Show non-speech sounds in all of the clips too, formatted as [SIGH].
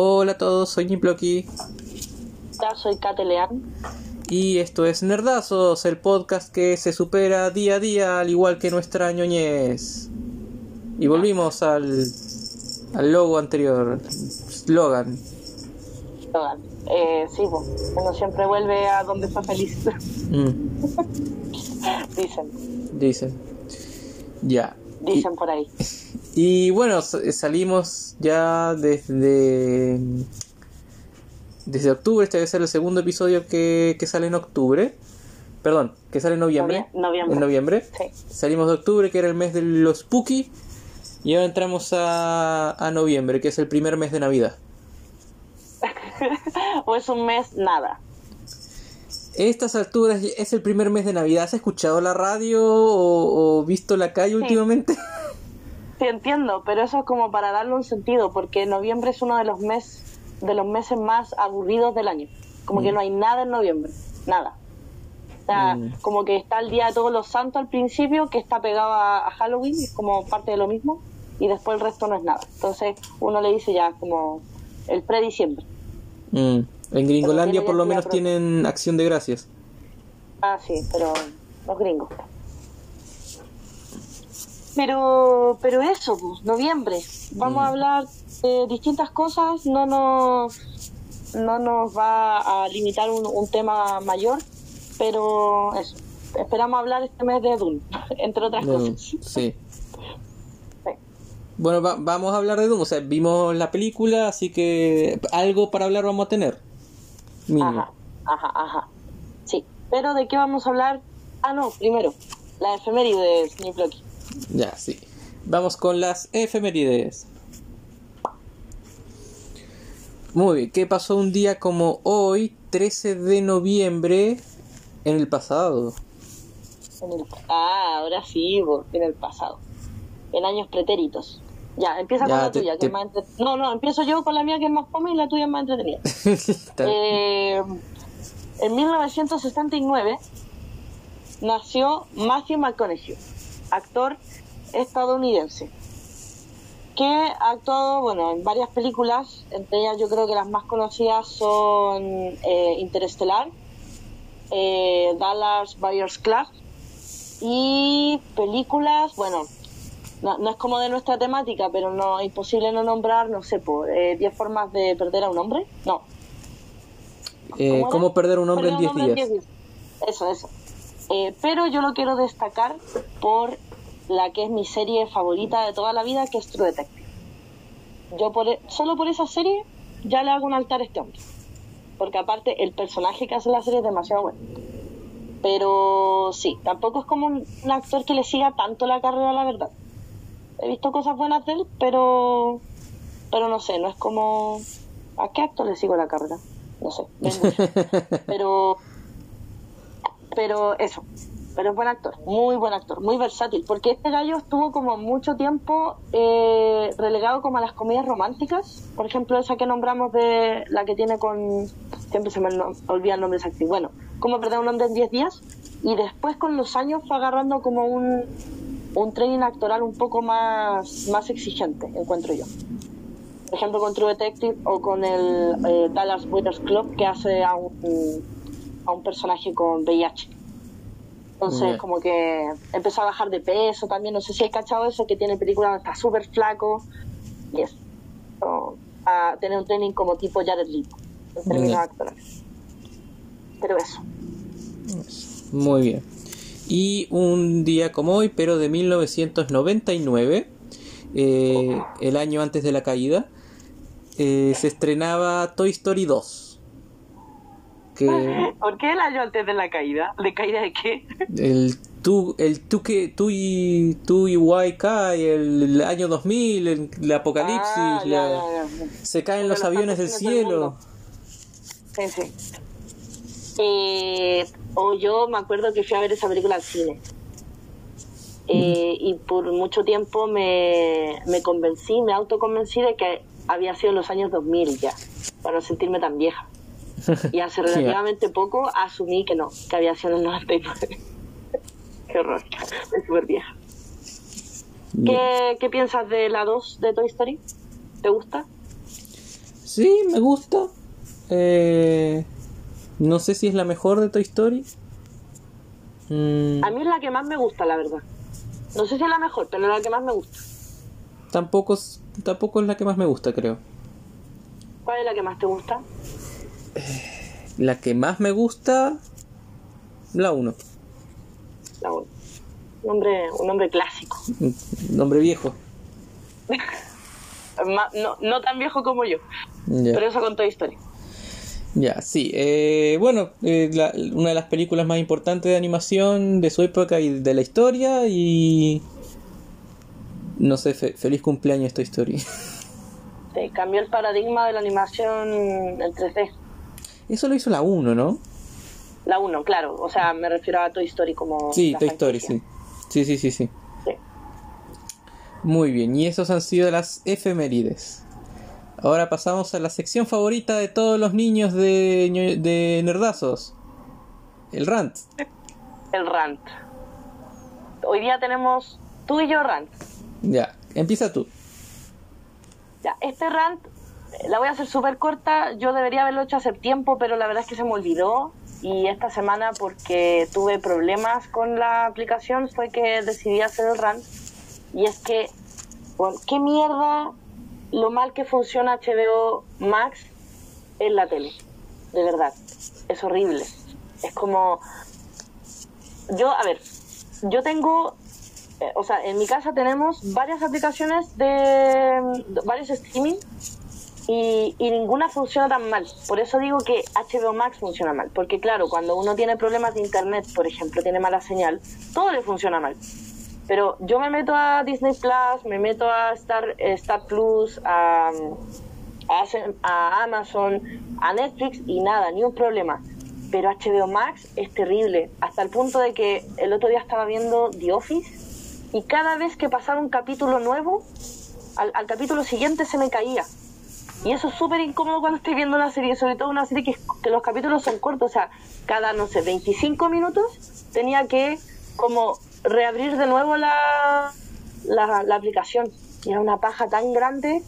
Hola a todos, soy Niploki. Ya soy Catelean. Y esto es Nerdazos, el podcast que se supera día a día, al igual que nuestra ñoñez. Y volvimos al, al logo anterior, slogan. Slogan. Eh, sí, pues, uno siempre vuelve a donde fue feliz. [LAUGHS] Mm, Dicen, dicen. Ya. dicen por ahí. [LAUGHS] Y bueno, s- salimos ya desde desde octubre, este debe ser el segundo episodio que, que sale en octubre. Perdón, que sale en noviembre. Novie- noviembre. En noviembre. Sí. Salimos de octubre, que era el mes de los Spooky. Y ahora entramos a, a noviembre, que es el primer mes de Navidad. [LAUGHS] o es un mes nada. Estas alturas es el primer mes de Navidad. ¿Has escuchado la radio o, o visto la calle últimamente? [LAUGHS] Sí, entiendo, pero eso es como para darle un sentido, porque noviembre es uno de los meses de los meses más aburridos del año. Como que no hay nada en noviembre, nada. O sea, Mm. como que está el Día de Todos los Santos al principio, que está pegado a, a Halloween, es como parte de lo mismo, y después el resto no es nada. Entonces uno le dice ya como el pre-diciembre. Mm. En Gringolandia por lo menos tienen acción de gracias. Ah, sí, pero los gringos. Pero, pero eso, pues, noviembre. Vamos Mm. a hablar de distintas cosas. No nos, no nos va a limitar un, un tema mayor, pero eso. Esperamos hablar este mes de Dune, [LAUGHS] entre otras cosas. sí. [LAUGHS] Sí. Bueno, va- vamos a hablar de Doom. O sea, vimos la película, así que algo para hablar vamos a tener. Mínimo. Ajá, ajá, ajá. Sí. Pero ¿de qué vamos a hablar? Ah, no, primero, la efeméride de Sniploki. Ya, sí. Vamos con las efemérides. Muy bien, ¿qué pasó un día como hoy, 13 de noviembre, en el pasado? En el- ah, ahora sí, en el pasado. En años pretéritos. Ya, empieza Ya, con la te- tuya, que es más entre- No, no, empiezo yo con la mía que es más fome y la tuya es más entretenida. [LAUGHS] Eh, en 1969 nació Matthew McConaughey, actor estadounidense, que ha actuado bueno, en varias películas, entre ellas yo creo que las más conocidas son eh, Interestelar, eh, Dallas Buyers Club y películas, bueno, no, no es como de nuestra temática, pero no imposible no nombrar, no sé, por 10 formas de perder a un hombre, no, Eh, era? ¿Cómo perder un hombre en Perder 10 un días. Eso, eso. Eh, pero yo lo quiero destacar por la que es mi serie favorita de toda la vida, que es True Detective. Yo por, e- solo por esa serie ya le hago un altar a este hombre. Porque aparte el personaje que hace la serie es demasiado bueno. Pero sí, tampoco es como un, un actor que le siga tanto la carrera, la verdad. He visto cosas buenas de él, pero pero no sé, no es como... ¿A qué actor le sigo la carrera? No sé. [LAUGHS] pero pero eso pero es buen actor muy buen actor muy versátil porque este gallo estuvo como mucho tiempo eh, relegado como a las comedias románticas por ejemplo esa que nombramos de la que tiene con siempre se me olvida el nombre exacto bueno cómo perder un hombre en 10 días y después con los años fue agarrando como un un training actoral un poco más más exigente encuentro yo. Por ejemplo con True Detective o con el eh, Dallas Buyers Club que hace a un, a un personaje con VIH. Entonces como que empezó a bajar de peso también, no sé si has cachado eso, que tiene películas donde está súper flaco y eso. A tener un training como tipo Jared Leto en términos actorales. Pero eso. Muy bien. Y un día como hoy, pero de 1999, eh, el año antes de la caída, eh, se estrenaba Toy Story 2. Que [LAUGHS] ¿Por qué el año antes de la caída? ¿De caída de qué? el tu, el tu que tu y tu y YK, el, el año 2000, el, el apocalipsis, Ah, ya, la- ya, ya. se caen los Los aviones del cielo. Sí, sí. Eh, o yo me acuerdo que fui a ver esa película al cine. Eh, y por mucho tiempo me, me convencí, me autoconvencí de que había sido en los años 2000 ya, para no sentirme tan vieja. [LAUGHS] Y hace relativamente poco asumí que no, que había sido en el 99. Qué horror, es súper vieja. ¿Qué, ¿Qué piensas de la 2 de Toy Story? ¿Te gusta? Sí, me gusta. Eh, no sé si es la mejor de Toy Story. Mm. A mí es la que más me gusta, la verdad. No sé si es la mejor, pero es la que más me gusta. Tampoco, tampoco es la que más me gusta, creo. ¿Cuál es la que más te gusta? La que más me gusta, la 1. La 1. Un nombre, un nombre clásico. Un nombre viejo. [LAUGHS] no, no tan viejo como yo. Pero eso con toda historia. Ya, sí. Eh, bueno, eh, una de las películas más importantes de animación de su época y de la historia y... No sé, feliz cumpleaños esta historia. Sí, cambió el paradigma de la animación en 3D. Eso lo hizo la 1, ¿no? La 1, claro. O sea, me refiero a Toy Story como... Sí, Toy Story, sí. Sí, sí, sí, sí. Muy bien, y esos han sido las efemérides. Ahora pasamos a la sección favorita de todos los niños de, de Nerdazos. El rant. El rant. Hoy día tenemos tú y yo rant. Ya, empieza tú. Ya, este rant la voy a hacer súper corta. Yo debería haberlo hecho hace tiempo, pero la verdad es que se me olvidó. Y esta semana, porque tuve problemas con la aplicación, fue que decidí hacer el rant. Y es que, bueno, ¿qué mierda lo mal que funciona HBO Max en la tele. De verdad. Es horrible. Es como. Yo, a ver, yo tengo. Eh, o sea, en mi casa tenemos varias aplicaciones de. varios streaming y, ninguna funciona tan mal. Por eso digo que HBO Max funciona mal. Porque, claro, cuando uno tiene problemas de internet, por ejemplo, tiene mala señal, todo le funciona mal. Pero yo me meto a Disney Plus, me meto a Star, eh, Star Plus, a, a, Amazon, a Netflix y nada, ni un problema. Pero HBO Max es terrible, hasta el punto de que el otro día estaba viendo The Office y cada vez que pasaba un capítulo nuevo, al, capítulo siguiente se me caía. Y eso es súper incómodo cuando estoy viendo una serie, sobre todo una serie que, que los capítulos son cortos, o sea, cada, no sé, 25 minutos tenía que como reabrir de nuevo la, la, aplicación. Y era una paja tan grande.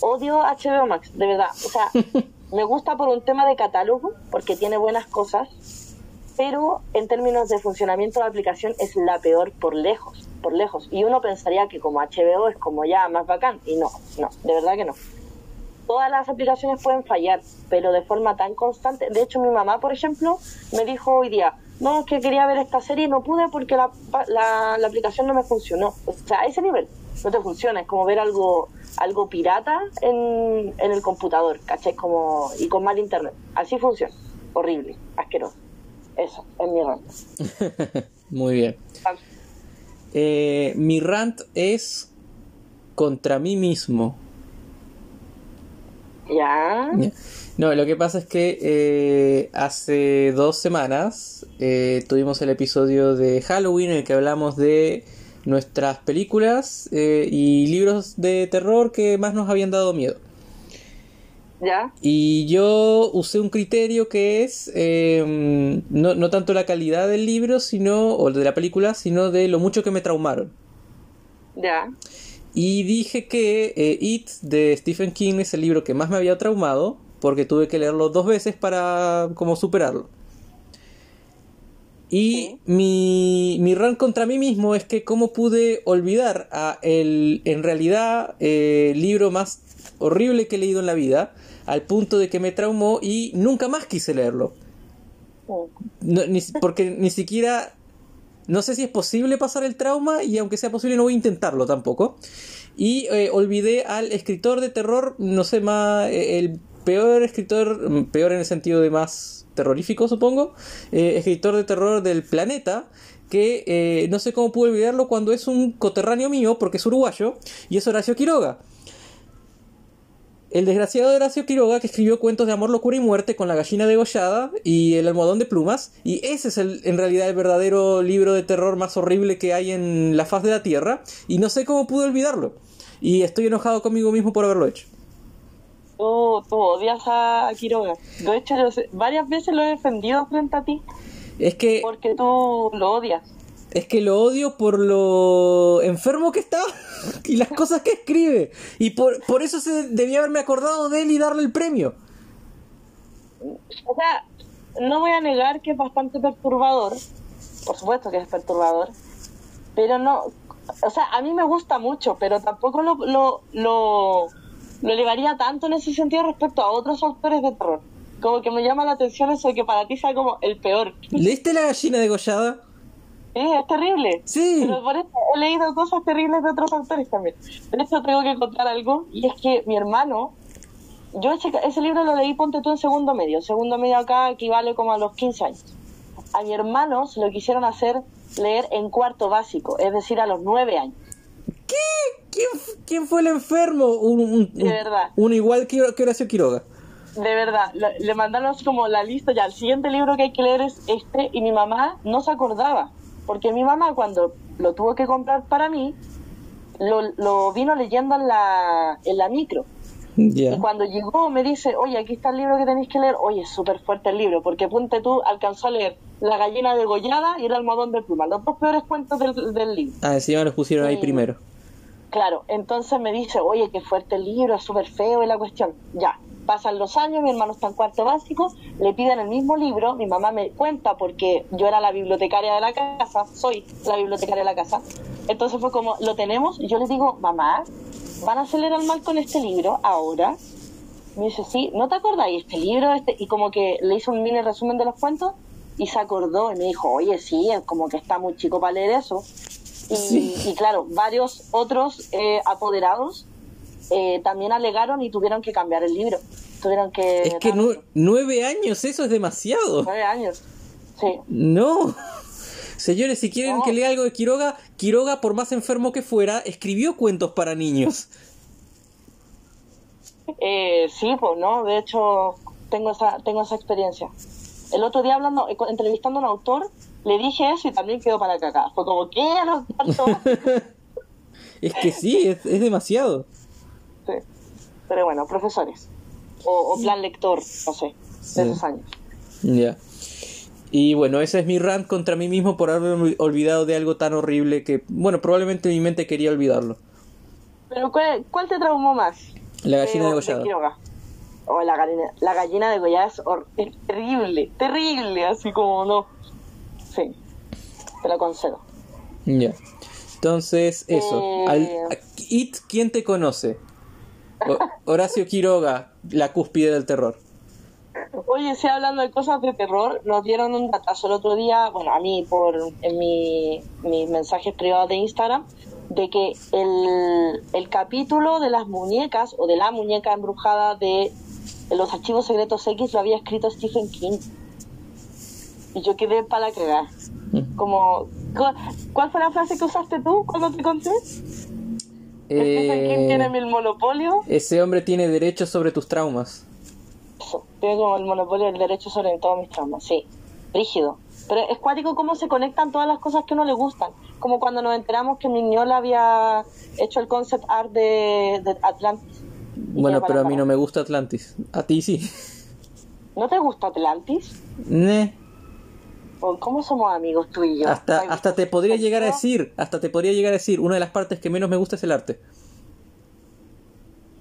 Odio HBO Max, de verdad. O sea, [LAUGHS] me gusta por un tema de catálogo, porque tiene buenas cosas, pero en términos de funcionamiento de la aplicación es la peor por lejos, por lejos. Y uno pensaría que como HBO es como ya más bacán, y no, no, de verdad que no. Todas las aplicaciones pueden fallar, pero de forma tan constante. De hecho, mi mamá, por ejemplo, me dijo hoy día, no, que quería ver esta serie y no pude porque la, la, la, aplicación no me funcionó. O sea, a ese nivel no te funciona, es como ver algo algo pirata en, en el computador, ¿caché? Como, y con mal internet. Así funciona. Horrible, asqueroso. Eso, es mi rant. [LAUGHS] Muy bien. Eh, mi rant es contra mí mismo. ¿Ya? No, lo que pasa es que eh, hace dos semanas eh, tuvimos el episodio de Halloween en el que hablamos de nuestras películas eh, y libros de terror que más nos habían dado miedo. ¿Ya? Y yo usé un criterio que es em, no, no, tanto la calidad del libro sino, o de la película, sino de lo mucho que me traumaron. ¿Ya? Y dije que It de Stephen King es el libro que más me había traumado porque tuve que leerlo dos veces para como superarlo. Y mi, mi run contra mí mismo es que cómo pude olvidar a el, en realidad, eh, el libro más horrible que he leído en la vida, al punto de que me traumó y nunca más quise leerlo. porque ni siquiera, no sé si es posible pasar el trauma y aunque sea posible no voy a intentarlo tampoco. Y eh, olvidé al escritor de terror, no sé más, eh, el peor escritor, mm, peor en el sentido de más terrorífico supongo, eh, escritor de terror del planeta, que no sé cómo pude olvidarlo cuando es un coterráneo mío, porque es uruguayo, y es Horacio Quiroga. El desgraciado Horacio Quiroga que escribió cuentos de amor, locura y muerte con la gallina degollada y el almohadón de plumas. Y ese es el, en realidad el verdadero libro de terror más horrible que hay en la faz de la Tierra. Y no sé cómo pude olvidarlo. Y estoy enojado conmigo mismo por haberlo hecho tú, tú odias a Quiroga. De hecho, varias veces lo he defendido frente a ti. Es que. Porque tú lo odias. Es que lo odio por lo enfermo que está. [LAUGHS] y las cosas que escribe. Y por, por eso se debía haberme acordado de él y darle el premio. O sea, no voy a negar que es bastante perturbador. Por supuesto que es perturbador. Pero no. O sea, a mí me gusta mucho, pero tampoco lo, lo, lo, lo elevaría tanto en ese sentido respecto a otros autores de terror. Como que me llama la atención eso de que para ti sea como el peor. ¿Leíste La gallina degollada? Sí, es terrible. Sí. Pero por eso he leído cosas terribles de otros autores también. De hecho, tengo que contar algo, y es que mi hermano, yo ese, ese libro lo leí, ponte tú en segundo medio. Segundo medio acá equivale como a los 15 años. A mi hermano se lo quisieron hacer leer en cuarto básico, es decir, a los 9 años. ¿Qué? ¿Quién, fue el enfermo? Un, un- un- De verdad. Uno igual que, que Horacio Quiroga. De verdad, le, mandaron como la lista, ya el siguiente libro que hay que leer es este, y mi mamá no se acordaba, porque mi mamá cuando lo tuvo que comprar para mí, lo, lo vino leyendo en la, en la micro. Y cuando llegó me dice, oye, aquí está el libro que tenéis que leer. Oye, es súper fuerte el libro, porque ponte tú, alcanzó a leer La gallina degollada y El almohadón de pluma, los dos peores cuentos del, del libro. Ah, encima los pusieron ahí primero. Claro, entonces me dice, oye, qué fuerte el libro, es súper feo y la cuestión. Ya, pasan los años, mi hermano está en cuarto básico, le piden el mismo libro, mi mamá me cuenta porque yo era la bibliotecaria de la casa, soy la bibliotecaria de la casa. Entonces fue como, lo tenemos, y yo le digo, mamá, ¿van a acelerar mal con este libro ahora? Me dice, sí, ¿no te acordáis este libro? este Y como que le hizo un mini resumen de los cuentos y se acordó y me dijo, oye, sí, es como que está muy chico para leer eso. Y, Sí. y claro, varios otros eh, apoderados eh, también alegaron y tuvieron que cambiar el libro. Tuvieron que... Es que nueve años, eso es demasiado. nueve años. Sí. No. Señores, si quieren No. que lea algo de Quiroga, Quiroga, por más enfermo que fuera, escribió cuentos para niños. Eh, sí, pues no, de hecho tengo esa, tengo esa experiencia. El otro día hablando, eh, entrevistando a un autor, le dije eso y también quedó para cagar. Fue como, ¿qué? [LAUGHS] [LAUGHS] Es que sí, es, es demasiado. Sí. Pero bueno, profesores. O, o plan lector, no sé, de esos años. Ya. Y bueno, ese es mi rant contra mí mismo por haberme olvidado de algo tan horrible que, bueno, probablemente mi mente quería olvidarlo. Pero ¿cuál, cuál te traumó más? La gallina De- degollada. de Quiroga. O la gallina, la gallina degollada es, es terrible, terrible, así como no. Sí, te lo concedo. Ya. Entonces, eso. Eh. Al, It, ¿quién te conoce? Horacio Quiroga, la cúspide del terror. Oye, sí, hablando de cosas de terror, nos dieron un datazo el otro día, bueno, a mí por en mi, mis mensajes privados de Instagram, de que el, el capítulo de las muñecas o de la muñeca embrujada de los archivos secretos X lo había escrito Stephen King. Y yo quedé para cagar. Como, ¿cu- ¿cuál fue la frase que usaste tú cuando te conté? Tiene Eh, el monopolio. ese hombre tiene derechos sobre tus traumas. Tiene como el monopolio del derecho sobre todos mis traumas, sí. Rígido. Pero es cuático cómo se conectan todas las cosas que a uno le gustan. Como cuando nos enteramos que Mignola había hecho el concept art de, de Atlantis. Bueno, pero a mí no me gusta Atlantis. A ti sí. ¿No te gusta Atlantis? Ne. ¿O ¿Cómo somos amigos tú y yo? Hasta, hasta te podría llegar a ¿no? decir, hasta te podría llegar a decir, una de las partes que menos me gusta es el arte.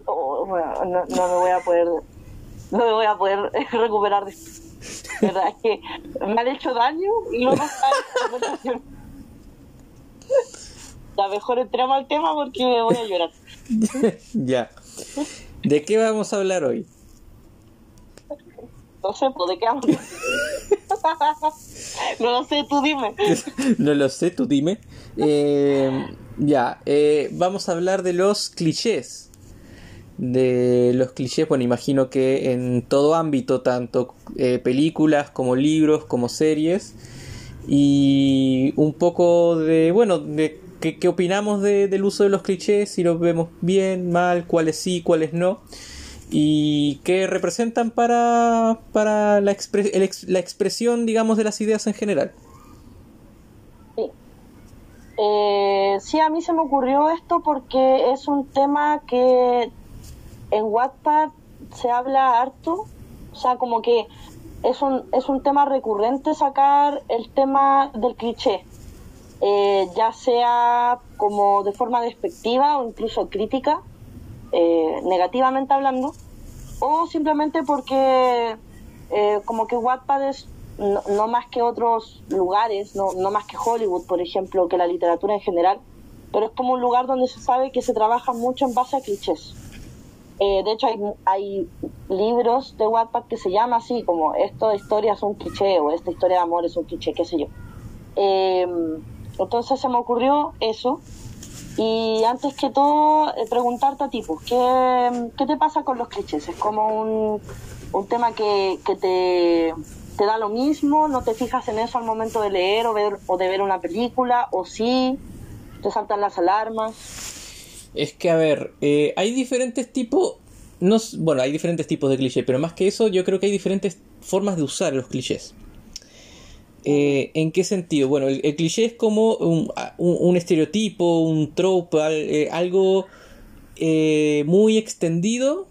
Oh, bueno, no, no me voy a poder no me voy a poder [LAUGHS] recuperar de verdad es que me han hecho daño y está esta conversación. Ya mejor entremos al tema porque me voy a llorar. [LAUGHS] ya. ¿De qué vamos a hablar hoy? De qué [LAUGHS] no lo sé, tú dime. [LAUGHS] no lo sé, tú dime. Eh, ya, eh, vamos a hablar de los clichés. De los clichés, bueno, imagino que en todo ámbito, tanto eh, películas como libros, como series, y un poco de, bueno, de qué, opinamos de- del uso de los clichés, si los vemos bien, mal, cuáles sí, cuáles no, y qué representan para, para la, expre- el la expresión, digamos, de las ideas en general. Sí. Eh, sí, a mí se me ocurrió esto porque es un tema que en Wattpad se habla harto. O sea, como que es un, es un tema recurrente sacar el tema del cliché. Eh, ya sea como de forma despectiva o incluso crítica, eh, negativamente hablando, o simplemente porque eh, como que Wattpad es no, más que otros lugares, no, no más que Hollywood, por ejemplo, que la literatura en general, pero es como un lugar donde se sabe que se trabaja mucho en base a clichés. Eh, de hecho, hay, hay, libros de Wattpad que se llama así, como esto de historia es un cliché o esta historia de amor es un cliché, qué sé yo. Eh, entonces se me ocurrió eso. Y antes que todo, eh, preguntarte a ti, pues, ¿qué, ¿qué, te pasa con los clichés? ¿Es como un, un tema que, que te, te, da lo mismo? ¿No te fijas en eso al momento de leer o, ver, o de ver una película? ¿O sí? ¿Te saltan las alarmas? Es que, a ver, eh, hay diferentes tipos. No, bueno, hay diferentes tipos de clichés, pero más que eso, yo creo que hay diferentes formas de usar los clichés. Eh, ¿En qué sentido? Bueno, el, cliché es como un, un, estereotipo, un trope, eh, algo eh, muy extendido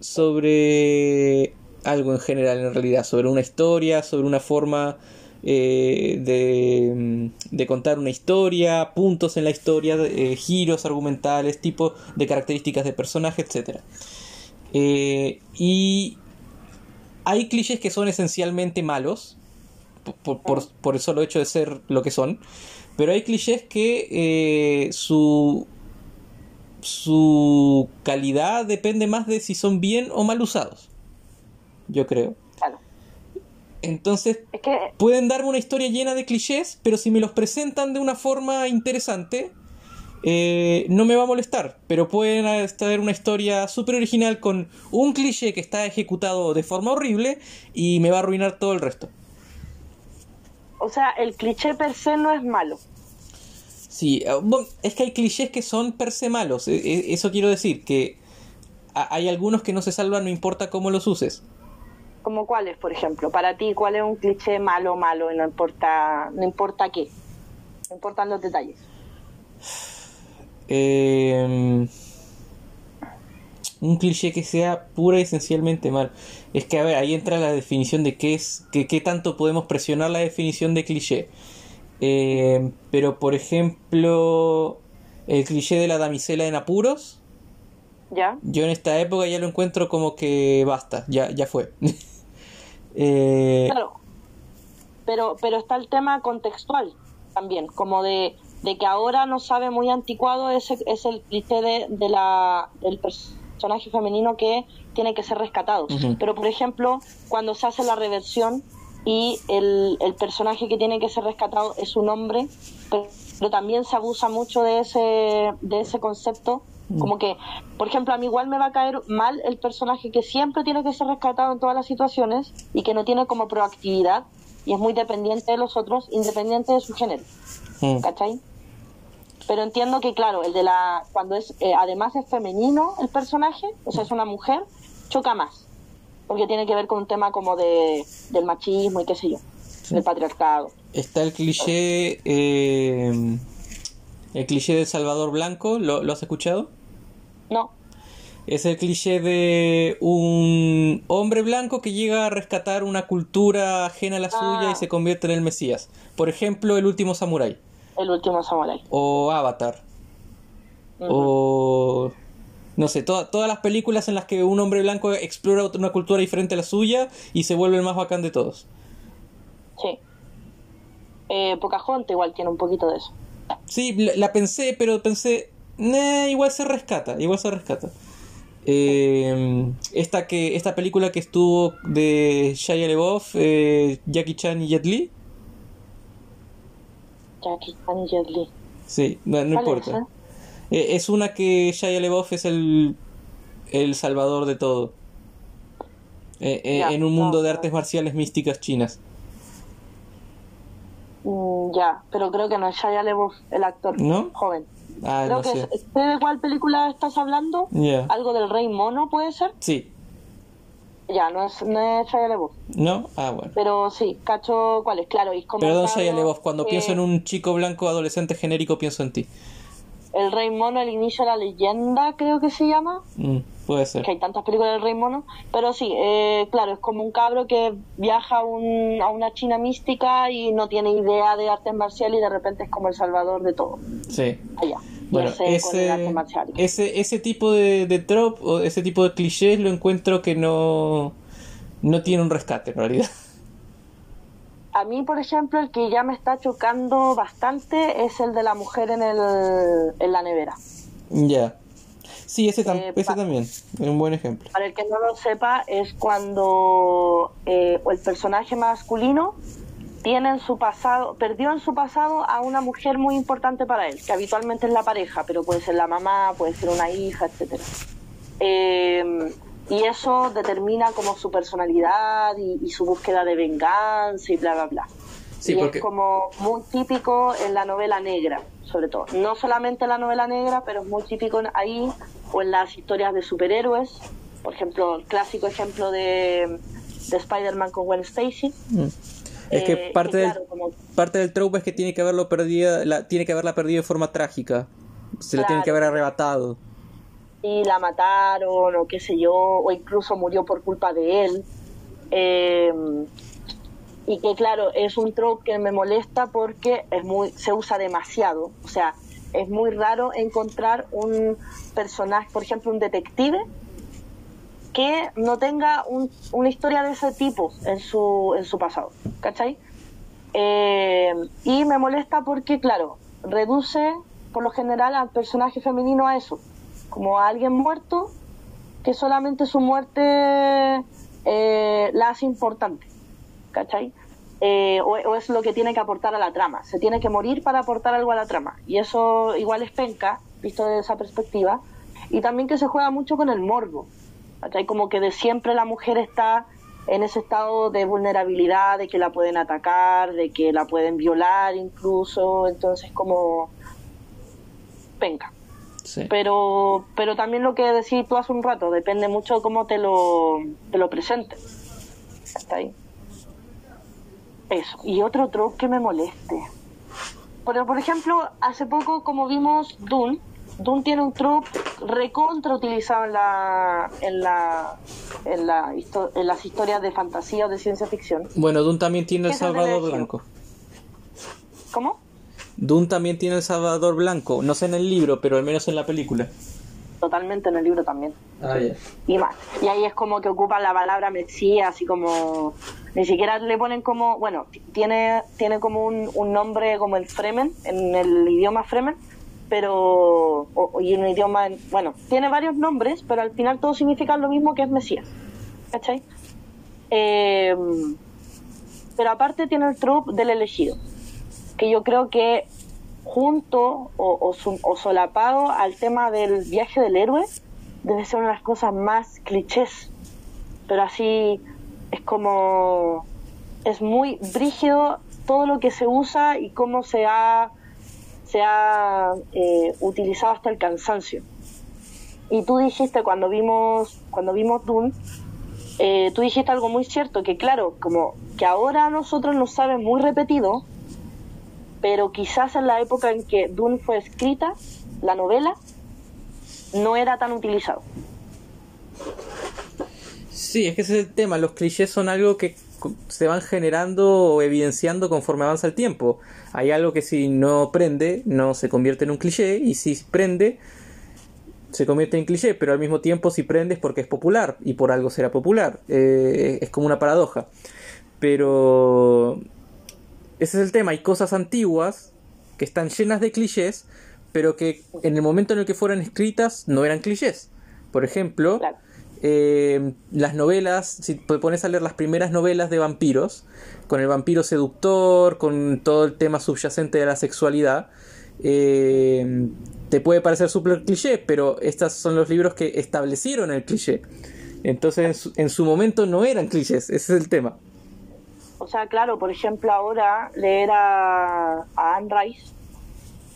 sobre algo en general, en realidad, sobre una historia, sobre una forma de, de, contar una historia, puntos en la historia, giros argumentales, tipo de características de personaje, etc. Y hay clichés que son esencialmente malos, por, por, por, el solo hecho de ser lo que son, pero hay clichés que su, su calidad depende más de si son bien o mal usados, yo creo. Entonces, pueden darme una historia llena de clichés, pero si me los presentan de una forma interesante, eh, no me va a molestar. Pero pueden estar una historia súper original con un cliché que está ejecutado de forma horrible y me va a arruinar todo el resto. O sea, el cliché per se no es malo. Sí, eh, es que hay clichés que son per se malos. E, e, eso quiero decir, que hay algunos que no se salvan no importa cómo los uses como cuáles, por ejemplo, para ti, ¿cuál es un cliché malo, malo, y no importa, no importa qué, no importan los detalles? Em, un cliché que sea pura y esencialmente mal. Es que, a ver, ahí entra la definición de qué es, que, qué tanto podemos presionar la definición de cliché. Em, pero, por ejemplo, el cliché de la damisela en apuros. ¿Ya? Yo en esta época ya lo encuentro como que basta, ya, ya fue. [LAUGHS] Eh, claro, pero, pero está el tema contextual también, como de, que ahora no sabe muy anticuado ese es el cliché de, la, del personaje femenino que tiene que ser rescatado. Pero, por ejemplo, cuando se hace la reversión y el, el, personaje que tiene que ser rescatado es un hombre, pero, pero también se abusa mucho de ese, de ese concepto Mm. Como que, por ejemplo, a mí igual me va a caer mal el personaje que siempre tiene que ser rescatado en todas las situaciones y que no tiene como proactividad y es muy dependiente de los otros, independiente de su género. Mm. ¿Cachai? Pero entiendo que, claro, el de la. Cuando es. Eh, además es femenino el personaje, o sea, es una mujer, choca más. Porque tiene que ver con un tema como de, del machismo y qué sé yo, del patriarcado. Está el cliché. Eh, el cliché del Salvador Blanco, ¿lo has escuchado? No. Es el cliché de un hombre blanco que llega a rescatar una cultura ajena a la suya y ah. se convierte en el Mesías. Por ejemplo, El último samurái. El último samurái. O Avatar. O no sé, todas las películas en las que un hombre blanco explora una cultura diferente a la suya y se vuelve el más bacán de todos. Sí. Eh, Pocahontas igual tiene un poquito de eso. Sí, la pensé, pero pensé, igual se rescata, igual se rescata. Eh, esta que esta película que estuvo de Shia LaBeouf, eh, Jackie Chan y Jet Li. Jackie Chan y Jet Li. Sí, no, importa. Es, eh, es, una que Shia LaBeouf es el, el salvador de todo. en un mundo de artes marciales místicas chinas. Mm, ya, pero creo que no es Shia LaBeouf el actor ¿No? joven. Ah, Creo que sé. de cuál película estás hablando? ¿Algo del Rey Mono puede ser? Sí. Ya, no es, no es Shia LaBeouf. ¿No? Ah, bueno. Pero sí, cacho cuál es, claro. Y Perdón, Shia LaBeouf, cuando pienso en un chico blanco adolescente genérico pienso en ti. El Rey Mono, el inicio de la leyenda, creo que se llama. Mm. puede ser. Que hay tantas películas del Rey Mono. Pero sí, eh, claro, es como un cabro que viaja a, un, a una China mística y no tiene idea de artes marciales y de repente es como el salvador de todo. Sí. Allá. Bueno, ese, ese, ese tipo de, de o ese tipo de clichés lo encuentro que no, no tiene un rescate en realidad. A mí, por ejemplo, el que ya me está chocando bastante es el de la mujer en, el, en la nevera. Ya. Sí, ese, eh, ese también, es un buen ejemplo. Para el que no lo sepa, es cuando eh, el personaje masculino tiene en su pasado, perdió en su pasado a una mujer muy importante para él, que habitualmente es la pareja, pero puede ser la mamá, puede ser una hija, etcétera. Eh, y eso determina como su personalidad y, su búsqueda de venganza y bla, bla, bla. Sí, y porque... es como muy típico en la novela negra, sobre todo. No solamente en la novela negra, pero es muy típico ahí o en las historias de superhéroes. Por ejemplo, el clásico ejemplo de, de Spider-Man con Gwen Stacy. Mm. Es que eh, parte, del, parte del trope es que tiene que haberlo perdido, la, tiene que haberla perdido de forma trágica. Se la tiene que haber arrebatado y la mataron o qué sé yo, o incluso murió por culpa de él. Eh, y que claro, es un trope que me molesta porque es muy, se usa demasiado. O sea, es muy raro encontrar un personaje, por ejemplo, un detective, que no tenga una historia de ese tipo en su, en su pasado. ¿Cachai? Eh, y me molesta porque, claro, reduce por lo general al personaje femenino a eso, como a alguien muerto que solamente su muerte eh, la hace importante, ¿cachai? Eh, o, es lo que tiene que aportar a la trama. Se tiene que morir para aportar algo a la trama. Y eso igual es penca, visto desde esa perspectiva. Y también que se juega mucho con el morbo. ¿Cachai? Como que de siempre la mujer está en ese estado de vulnerabilidad, de que la pueden atacar, de que la pueden violar incluso. Entonces como penca. Pero, pero también lo que decís tú hace un rato, depende mucho de cómo te lo, te lo presentes. Está ahí. Eso. Y otro truco que me moleste. Pero, por ejemplo, hace poco, como vimos Dune, Dune tiene un truco recontra utilizado en la, en la, en, la en las historias de fantasía o de ciencia ficción. Bueno, Dune también tiene el Salvador Blanco. ¿Cómo? Dune también tiene el Salvador Blanco, no sé en el libro, pero al menos en la película. Totalmente en el libro también. Ah, Y más. Y ahí es como que ocupa la palabra Mesías, así como. Ni siquiera le ponen como. Bueno, tiene, tiene como un, un nombre como el Fremen, en el idioma Fremen, pero. y en un idioma. Bueno, tiene varios nombres, pero al final todos significan lo mismo que es Mesías. ¿Cachai? Eh, pero aparte tiene el trope del elegido que yo creo que junto o, o, solapado al tema del viaje del héroe debe ser una de las cosas más clichés pero así es como es muy brígido todo lo que se usa y cómo se ha se ha eh, utilizado hasta el cansancio y tú dijiste cuando vimos cuando vimos Dune eh, tú dijiste algo muy cierto que claro como que ahora a nosotros nos sabe muy repetido pero quizás en la época en que Dune fue escrita, la novela, no era tan utilizado. Sí, es que ese es el tema. Los clichés son algo que se van generando o evidenciando conforme avanza el tiempo. Hay algo que si no prende, no se convierte en un cliché, y si prende, se convierte en cliché, pero al mismo tiempo si prende es porque es popular, y por algo será popular. Eh, es como una paradoja. Pero ese es el tema, hay cosas antiguas que están llenas de clichés, pero que en el momento en el que fueron escritas no eran clichés. Por ejemplo, eh, las novelas, si te pones a leer las primeras novelas de vampiros, con el vampiro seductor, con todo el tema subyacente de la sexualidad, eh, te puede parecer súper cliché, pero estos son los libros que establecieron el cliché. Entonces en su, en su momento no eran clichés, ese es el tema. O sea, claro, por ejemplo, ahora leer a Anne Rice,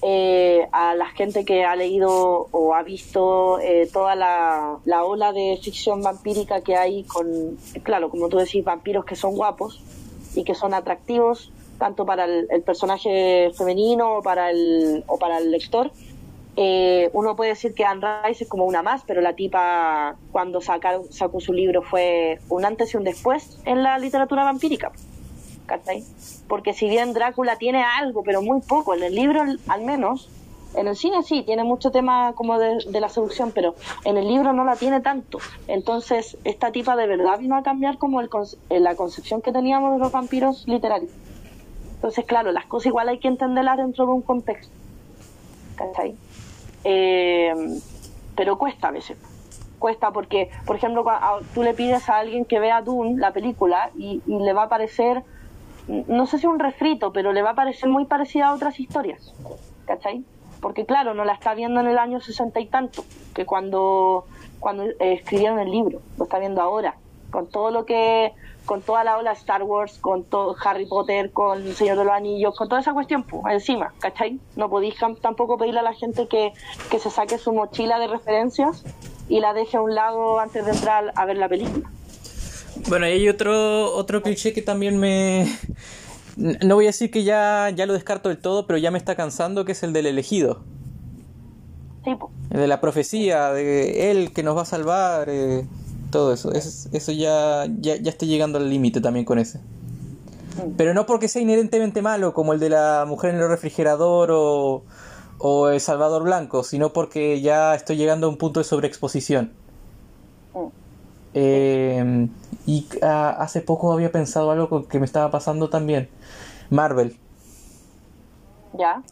eh, a la gente que ha leído o ha visto eh, toda la, la, ola de ficción vampírica que hay con, claro, como tú decís, vampiros que son guapos y que son atractivos tanto para el, personaje femenino o para el, o para el lector, eh, uno puede decir que Anne Rice es como una más, pero la tipa cuando sacaron, sacó su libro fue un antes y un después en la literatura vampírica. ¿Cachai? Porque si bien Drácula tiene algo, pero muy poco, en el libro al menos, en el cine sí, tiene mucho tema como de, la seducción, pero en el libro no la tiene tanto. Entonces, esta tipa de verdad vino a cambiar como el, la concepción que teníamos de los vampiros literarios. Entonces, claro, las cosas igual hay que entenderlas dentro de un contexto. ¿Cachai? Eh, pero cuesta a veces. Cuesta porque, por ejemplo, tú le pides a alguien que vea Dune, la película, y, le va a parecer, no sé si un refrito, pero le va a parecer muy parecida a otras historias. ¿Cachai? Porque claro, no la está viendo en el año sesenta y tanto, que cuando, cuando escribieron el libro, lo está viendo ahora, con todo lo que con toda la ola Star Wars, con todo Harry Potter, con El Señor de los Anillos, con toda esa cuestión, pues, encima, ¿cachai? No podéis tampoco pedirle a la gente que, que se saque su mochila de referencias y la deje a un lado antes de entrar a ver la película. Bueno, hay otro, otro cliché que también me... No voy a decir que ya, ya lo descarto del todo, pero ya me está cansando, que es el del elegido. Sí, El de la profecía, de él que nos va a salvar. Eh todo eso. eso ya, ya, ya estoy llegando al límite también con ese. Pero no porque sea inherentemente malo, como el de la mujer en el refrigerador o, o el Salvador Blanco, sino porque ya estoy llegando a un punto de sobreexposición. Eh, y ah, hace poco había pensado algo que me estaba pasando también. Marvel. ¿Ya?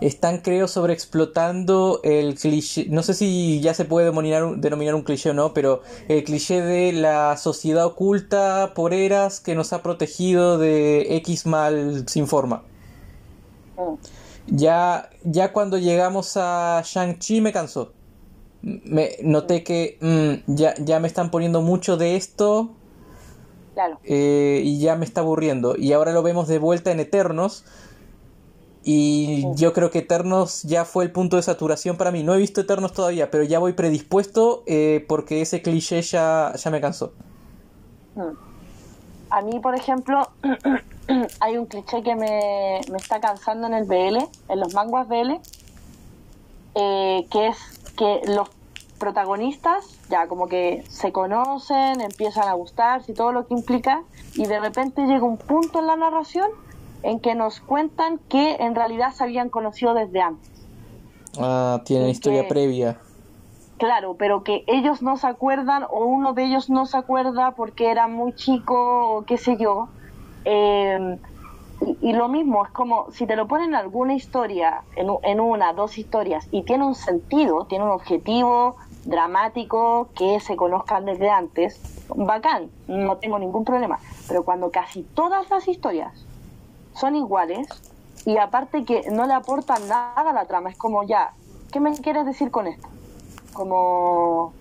están creo sobreexplotando el cliché, no sé si ya se puede denominar, denominar un cliché o no, pero el cliché de la sociedad oculta por eras que nos ha protegido de X mal sin forma. Mm. Ya, ya cuando llegamos a Shang-Chi me cansó. Me noté que mm, ya, ya me están poniendo mucho de esto Claro. Eh, y ya me está aburriendo. Y ahora lo vemos de vuelta en Eternos, y yo creo que Eternos ya fue el punto de saturación para mí. No he visto Eternos todavía, pero ya voy predispuesto eh, porque ese cliché ya, ya me cansó. Hmm. A mí, por ejemplo, [CLEARS THROAT] hay un cliché que me, está cansando en el BL, en los manguas BL, eh, que es que los protagonistas ya como que se conocen, empiezan a gustarse y todo lo que implica, y de repente llega un punto en la narración en que nos cuentan que en realidad se habían conocido desde antes. Ah, tienen historia previa. Claro, pero que ellos no se acuerdan o uno de ellos no se acuerda porque era muy chico o qué sé yo. Em, y, lo mismo, es como si te lo ponen en alguna historia, en, en una, dos historias, y tiene un sentido, tiene un objetivo dramático, que se conozcan desde antes, bacán, no tengo ningún problema. Pero cuando casi todas las historias son iguales y aparte que no le aportan nada a la trama. Es como ya, ¿qué me quieres decir con esto? Como,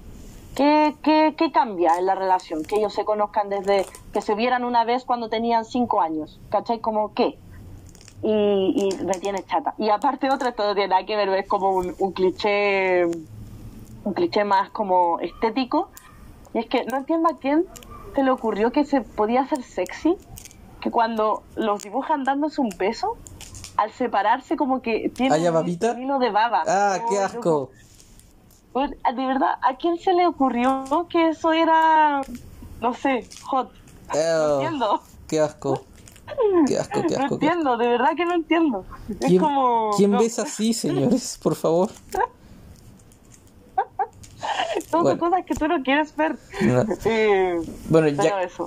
¿qué, qué, qué cambia en la relación? Que ellos se conozcan desde que se vieran una vez cuando tenían cinco años. ¿Cachai? Como, ¿qué? Y, y me tiene chata. Y aparte otra, esto no tiene nada que ver, es como un, un cliché, un cliché más como estético. Y es que no entiendo a quién se le ocurrió que se podía hacer sexy que cuando los dibujan dándose un beso, al separarse como que tiene un hilo de baba. Ah, qué asco. Pues, de verdad, ¿a quién se le ocurrió que eso era, no sé, hot? no entiendo. Qué asco. Qué asco, qué asco. No entiendo, de verdad que no entiendo. ¿Quién, ¿quién besa así, señores? Por favor. [LAUGHS] Son cosas que tú no quieres ver. [LAUGHS] bueno,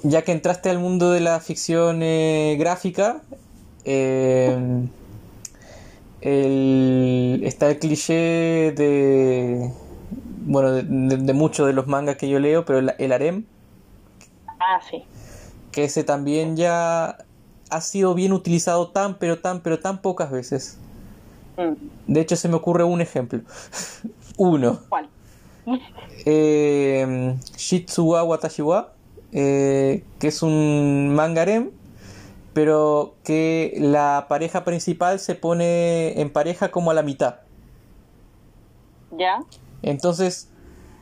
ya, que entraste al mundo de la ficción eh, gráfica, eh, está el cliché de. Bueno, de, muchos de los mangas que yo leo, pero el, harem. Ah, sí. Que ese también ya ha sido bien utilizado tan, pero tan, pero tan pocas veces. Mm. De hecho, se me ocurre un ejemplo. [LAUGHS] Uno. ¿Cuál? eh, Shitsuwa Watashiwa, eh, que es un mangarem, pero que la pareja principal se pone en pareja como a la mitad. ¿Ya? Entonces,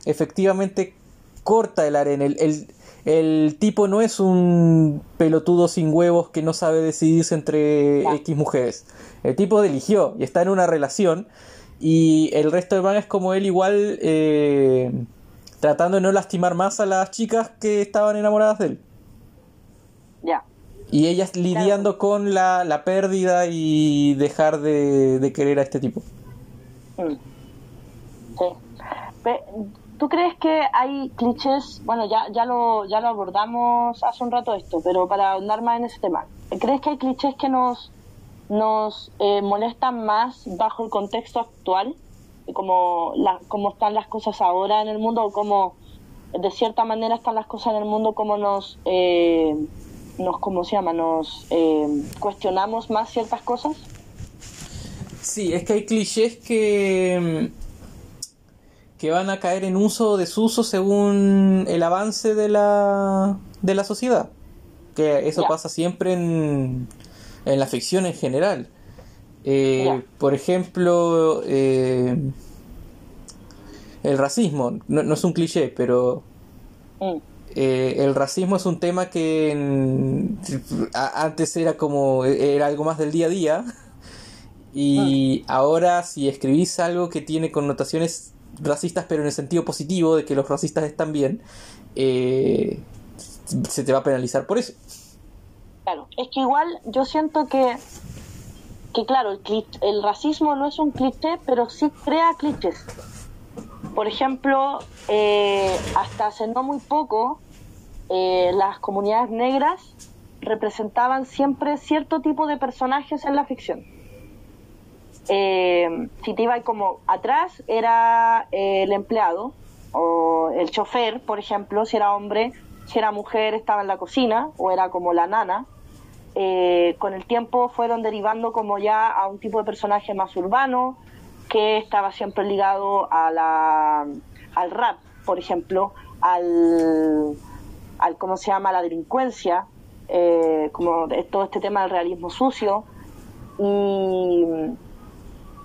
efectivamente, corta el harem. El, el, tipo no es un pelotudo sin huevos que no sabe decidirse entre X mujeres. El tipo eligió y está en una relación Y el resto de van es como él igual eh, tratando de no lastimar más a las chicas que estaban enamoradas de él. Ya. Y ellas lidiando con la, la, pérdida y dejar de, de querer a este tipo. Mm. ¿Tú crees que hay clichés? Bueno, ya, ya, lo, ya lo abordamos hace un rato esto, pero para ahondar más en ese tema. ¿Crees que hay clichés que nos, nos eh, molestan más bajo el contexto actual? Como la, cómo están las cosas ahora en el mundo o cómo de cierta manera están las cosas en el mundo, cómo nos, eh, nos ¿cómo se llama? Nos eh, cuestionamos más ciertas cosas. Sí, es que hay clichés que que van a caer en uso o desuso según el avance de la, de la sociedad. Que eso pasa siempre en, en la ficción en general. Eh, por ejemplo, eh, el racismo, no, es un cliché, pero mm. eh, el racismo es un tema que antes era como, era algo más del día a día. [LAUGHS] Y mm. ahora si escribís algo que tiene connotaciones racistas, pero en el sentido positivo de que los racistas están bien, eh, se te va a penalizar por eso. Claro, es que igual yo siento que, que claro, el, el racismo no es un cliché, pero sí crea clichés. Por ejemplo, eh, hasta hace no muy poco, eh, las comunidades negras representaban siempre cierto tipo de personajes en la ficción eh, si te iba como atrás era eh, el empleado o el chofer, por ejemplo, si era hombre, si era mujer estaba en la cocina o era como la nana. Eh, con el tiempo fueron derivando como ya a un tipo de personaje más urbano que estaba siempre ligado a la, al rap, por ejemplo, al, al ¿cómo se llama?, la delincuencia, eh, como todo este tema del realismo sucio. Y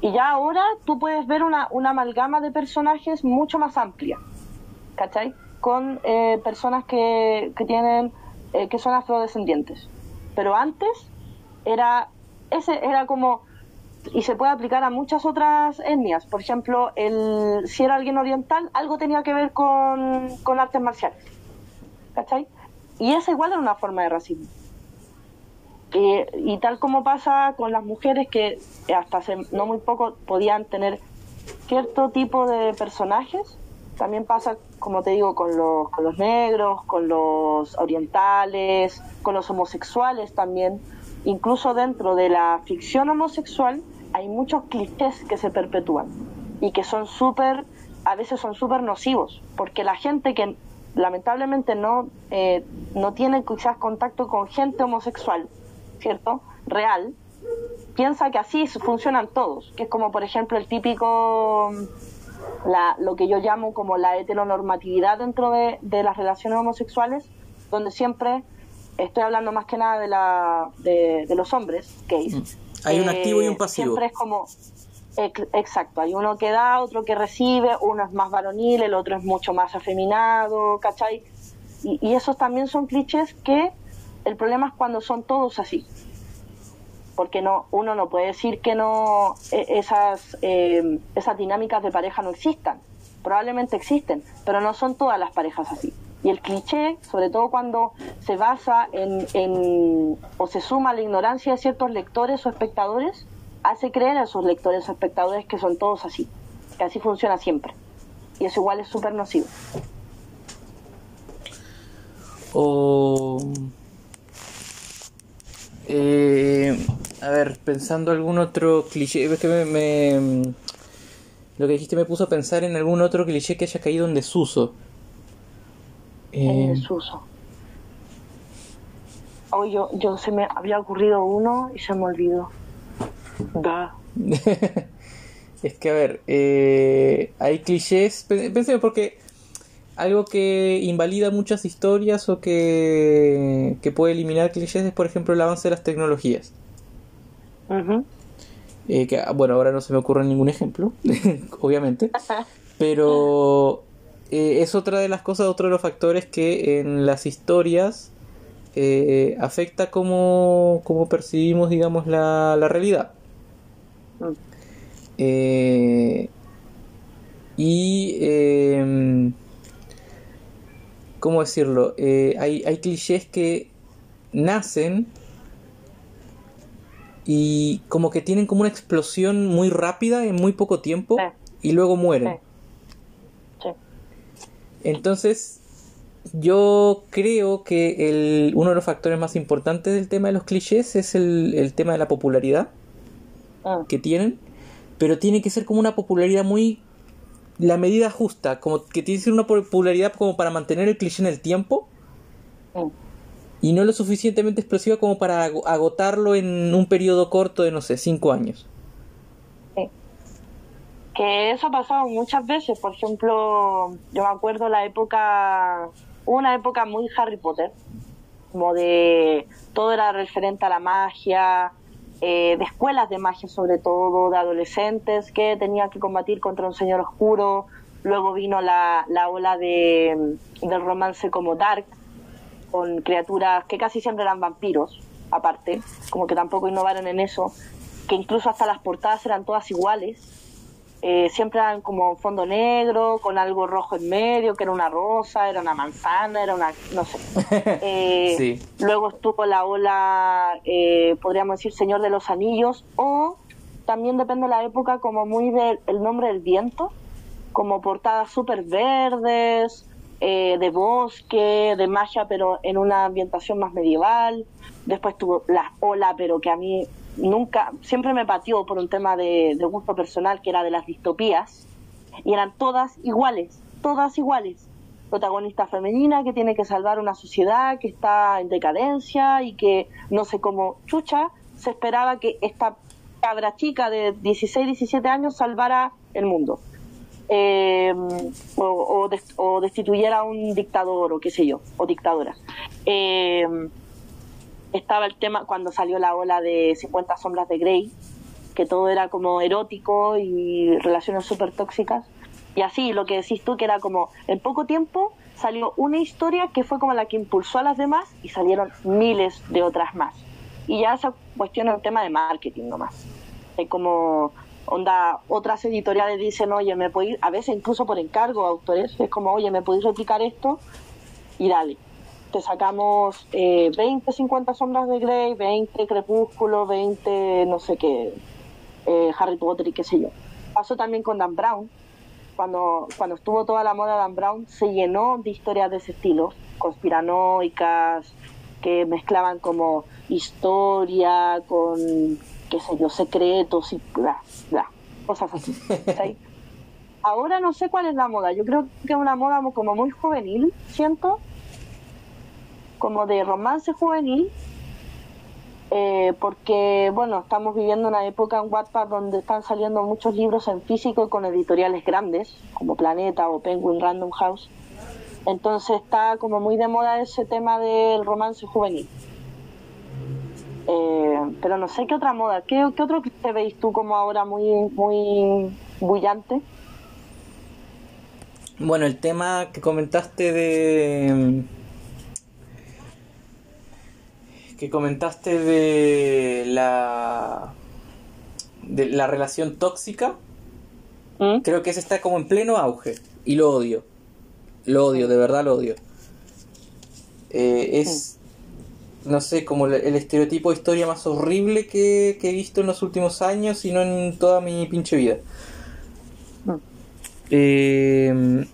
y ya ahora tú puedes ver una, amalgama de personajes mucho más amplia, ¿cachai? Con eh, personas que, que tienen, eh, que son afrodescendientes. Pero antes era, ese era como, y se puede aplicar a muchas otras etnias. Por ejemplo, el, si era alguien oriental, algo tenía que ver con, con artes marciales, ¿cachai? Y esa igual era una forma de racismo. Eh, y tal como pasa con las mujeres que hasta hace no muy poco podían tener cierto tipo de personajes, también pasa, como te digo, con los, con los negros, con los orientales, con los homosexuales también. Incluso dentro de la ficción homosexual hay muchos clichés que se perpetúan y que son súper, a veces son súper nocivos, porque la gente que lamentablemente no, eh, no tiene quizás contacto con gente homosexual, ¿cierto? Real, piensa que así funcionan todos, que es como por ejemplo el típico, la, lo que yo llamo como la heteronormatividad dentro de, las relaciones homosexuales, donde siempre estoy hablando más que nada de, la, de, los hombres gays. Mm. Hay un activo y un pasivo. Siempre es como, exacto, hay uno que da, otro que recibe, uno es más varonil, el otro es mucho más afeminado, ¿cachai? Y, y esos también son clichés que el problema es cuando son todos así. Porque no, uno no puede decir que no e, esas, eh, esas dinámicas de pareja no existan. Probablemente existen, pero no son todas las parejas así. Y el cliché, sobre todo cuando se basa en, en o se suma a la ignorancia de ciertos lectores o espectadores, hace creer a esos lectores o espectadores que son todos así, que así funciona siempre. Y eso igual es súper nocivo. O eh, a ver, pensando algún otro cliché, es que me, lo que dijiste me puso a pensar en algún otro cliché que haya caído en desuso. En eh, desuso. Hoy yo, yo se me había ocurrido uno y se me olvidó. Da. [LAUGHS] es que a ver, eh, hay clichés, pensé porque algo que invalida muchas historias o que, puede eliminar clichés es, por ejemplo, el avance de las tecnologías. Eh, que, bueno, ahora no se me ocurre ningún ejemplo, [LAUGHS] obviamente, pero eh, es otra de las cosas, otro de los factores que en las historias eh, afecta cómo, cómo, percibimos, digamos, la, la realidad. Eh, y... ¿Cómo decirlo? Eh, hay, hay clichés que nacen y como que tienen como una explosión muy rápida en muy poco tiempo Sí. y luego mueren. Sí. Entonces, yo creo que el, uno de los factores más importantes del tema de los clichés es el, el tema de la popularidad Mm. que tienen, pero tiene que ser como una popularidad muy... la medida justa, como que tiene que ser una popularidad como para mantener el cliché en el tiempo Mm. y no lo suficientemente explosiva como para ago- agotarlo en un periodo corto de, no sé, cinco años. Sí. Que eso ha pasado muchas veces. Por ejemplo, yo me acuerdo la época, una época muy Harry Potter, como de todo era referente a la magia, eh, de escuelas de magia sobre todo, de adolescentes que tenían que combatir contra un señor oscuro. Luego vino la, la ola de, del romance como Dark, con criaturas que casi siempre eran vampiros, aparte, como que tampoco innovaron en eso, que incluso hasta las portadas eran todas iguales, eh, siempre eran como fondo negro, con algo rojo en medio, que era una rosa, era una manzana, era una, no sé. [LAUGHS] Eh, Sí. Luego estuvo la ola, eh, podríamos decir, Señor de los Anillos, o también depende de la época, como muy del el nombre del viento, como portadas súper verdes, eh, de bosque, de magia, pero en una ambientación más medieval. Después tuvo la ola, pero que a mí nunca, siempre me pateó por un tema de, gusto personal, que era de las distopías. Y eran todas iguales, todas iguales. Protagonista femenina que tiene que salvar una sociedad que está en decadencia y que no sé cómo chucha se esperaba que esta cabra chica de 16, 17 años salvara el mundo eh, o, o des- o destituyera a un dictador o qué sé yo, o dictadora. Eh, estaba el tema cuando salió la ola de 50 sombras de Grey, que todo era como erótico y relaciones súper tóxicas. Y así, lo que decís tú, que era como en poco tiempo salió una historia que fue como la que impulsó a las demás y salieron miles de otras más. Y ya esa cuestión es un tema de marketing nomás. Es como, onda, otras editoriales dicen, oye, me podéis, a veces incluso por encargo, autores, es como, oye, me podéis replicar esto y dale. Te sacamos eh, 20, 50 sombras de Grey, 20 Crepúsculo, 20 no sé qué, eh, Harry Potter y qué sé yo. Pasó también con Dan Brown. Cuando, cuando estuvo toda la moda Dan Brown, se llenó de historias de ese estilo, conspiranoicas, que mezclaban como historia con, qué sé yo, secretos y bla, bla, cosas así. [LAUGHS] Ahora no sé cuál es la moda, yo creo que es una moda como muy juvenil, siento, como de romance juvenil, eh, porque bueno, estamos viviendo una época en Wattpad donde están saliendo muchos libros en físico con editoriales grandes, como Planeta o Penguin Random House. Entonces está como muy de moda ese tema del romance juvenil. Eh, pero no sé qué otra moda, ¿qué, qué otro te veis tú como ahora muy, muy bullante? Bueno, el tema que comentaste de... que comentaste de la... de la relación tóxica, ¿Mm? creo que ese está como en pleno auge y lo odio. Lo odio, de verdad lo odio. Eh, es, no sé, como el, el estereotipo de historia más horrible que, que he visto en los últimos años y no en toda mi pinche vida. Mm. Eh,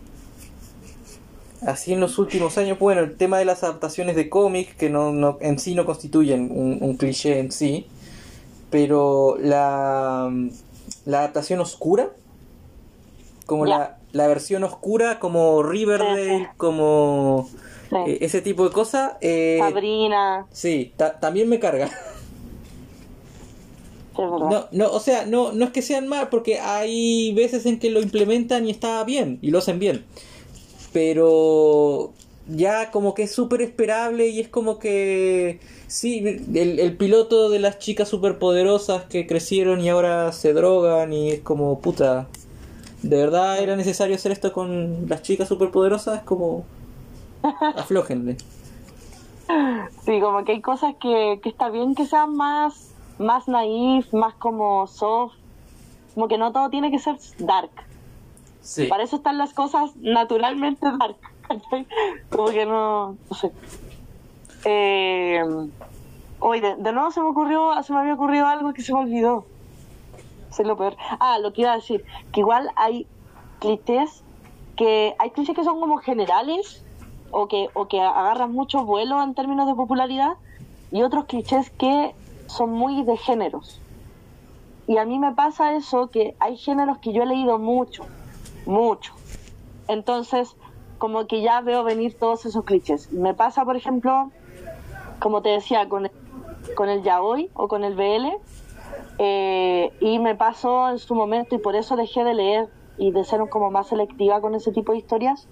así en los últimos años, bueno, el tema de las adaptaciones de cómics, que no, no, en sí no constituyen un, un cliché en sí, pero la, la adaptación oscura, como la, la versión oscura, como Riverdale, Sí, como Sí. eh, ese tipo de cosas, eh, Sabrina, sí, ta- también me carga. [LAUGHS] No, no, o sea, no, no es que sean mal, porque hay veces en que lo implementan y está bien, y lo hacen bien. Pero ya como que es súper esperable y es como que... Sí, el, el piloto de las chicas superpoderosas que crecieron y ahora se drogan y es como, puta, ¿de verdad era necesario hacer esto con las chicas superpoderosas? Es como... [LAUGHS] Aflójenle. Sí, como que hay cosas que, que está bien que sean más, más naif, más como soft, como que no todo tiene que ser dark. Para eso están las cosas naturalmente dark. [LAUGHS] como que no, no sé. Eh, oye, de, nuevo se me ocurrió, se me había ocurrido algo que se me olvidó. Eso es lo peor. Ah, lo que iba a decir, que igual hay clichés que hay clichés que son como generales o que, o que agarran mucho vuelo en términos de popularidad y otros clichés que son muy de géneros. Y a mí me pasa eso, que hay géneros que yo he leído mucho, mucho. Entonces, como que ya veo venir todos esos clichés. Me pasa, por ejemplo, como te decía, con el, con el yaoi o con el BL, eh, y me pasó en su momento, y por eso dejé de leer y de ser como más selectiva con ese tipo de historias,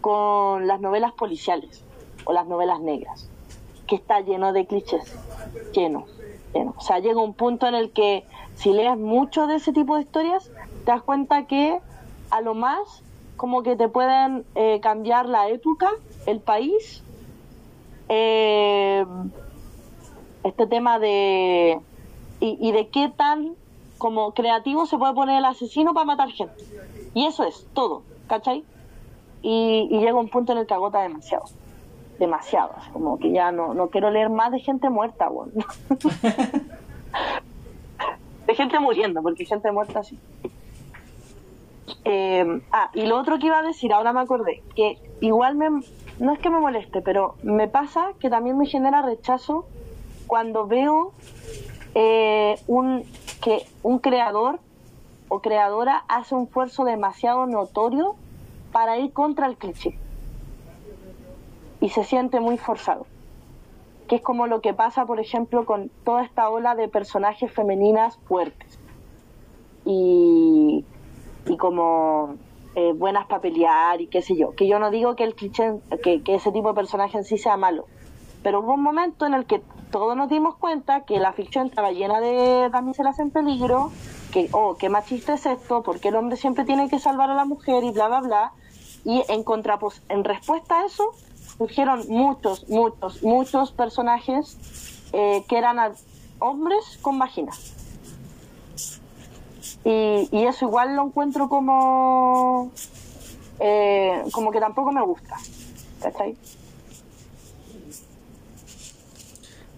con las novelas policiales o las novelas negras, que está lleno de clichés, lleno, lleno. O sea, llega un punto en el que si lees mucho de ese tipo de historias, te das cuenta que a lo más como que te pueden eh, cambiar la época, el país, eh, este tema de y, de qué tan como creativo se puede poner el asesino para matar gente. Y eso es todo, ¿cachai? Y, llega un punto en el que agota demasiado. Demasiado. Como que ya no, no quiero leer más de gente muerta, weón. [LAUGHS] de gente muriendo, porque gente muerta sí. Eh, ah, y lo otro que iba a decir, ahora me acordé, que igual me, no es que me moleste, pero me pasa que también me genera rechazo cuando veo eh, un, que un creador o creadora hace un esfuerzo demasiado notorio para ir contra el cliché. Y se siente muy forzado. Que es como lo que pasa por ejemplo con toda esta ola de personajes femeninas fuertes. Y, y como eh, buenas para pelear y qué sé yo que yo no digo que el cliché que, que ese tipo de personaje en sí sea malo pero hubo un momento en el que todos nos dimos cuenta que la ficción estaba llena de damiselas en peligro, que, oh, qué machista es esto, porque el hombre siempre tiene que salvar a la mujer y bla, bla, bla. Y en contrapos, en respuesta a eso, surgieron muchos, muchos, muchos personajes eh, que eran hombres con vagina. Y, y eso igual lo encuentro como... eh, como que tampoco me gusta. ¿Cachai?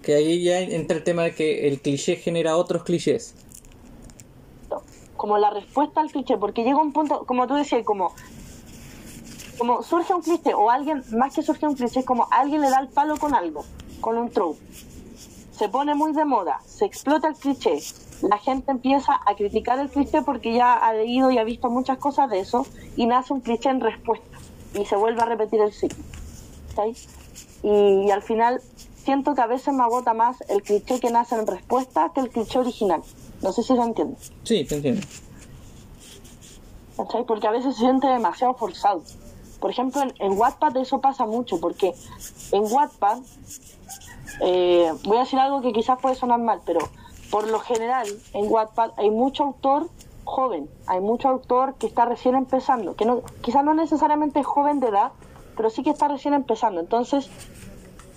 Que ahí ya entra el tema de que el cliché genera otros clichés. como la respuesta al cliché, porque llega un punto, como tú decías, como, como surge un cliché, o alguien, más que surge un cliché, es como alguien le da el palo con algo, con un trope. Se pone muy de moda, se explota el cliché, la gente empieza a criticar el cliché porque ya ha leído y ha visto muchas cosas de eso, y nace un cliché en respuesta, y se vuelve a repetir el ciclo. ¿cachai? Y, y al final siento que a veces me agota más el cliché que nace en respuesta que el cliché original. No sé si lo entienden. Sí, te entiendo. ¿cachai? Porque a veces se siente demasiado forzado. Por ejemplo, en, en Wattpad eso pasa mucho, porque en Wattpad, eh, voy a decir algo que quizás puede sonar mal, pero por lo general en Wattpad hay mucho autor joven, hay mucho autor que está recién empezando, que no, quizás no necesariamente es joven de edad, pero sí que está recién empezando. Entonces,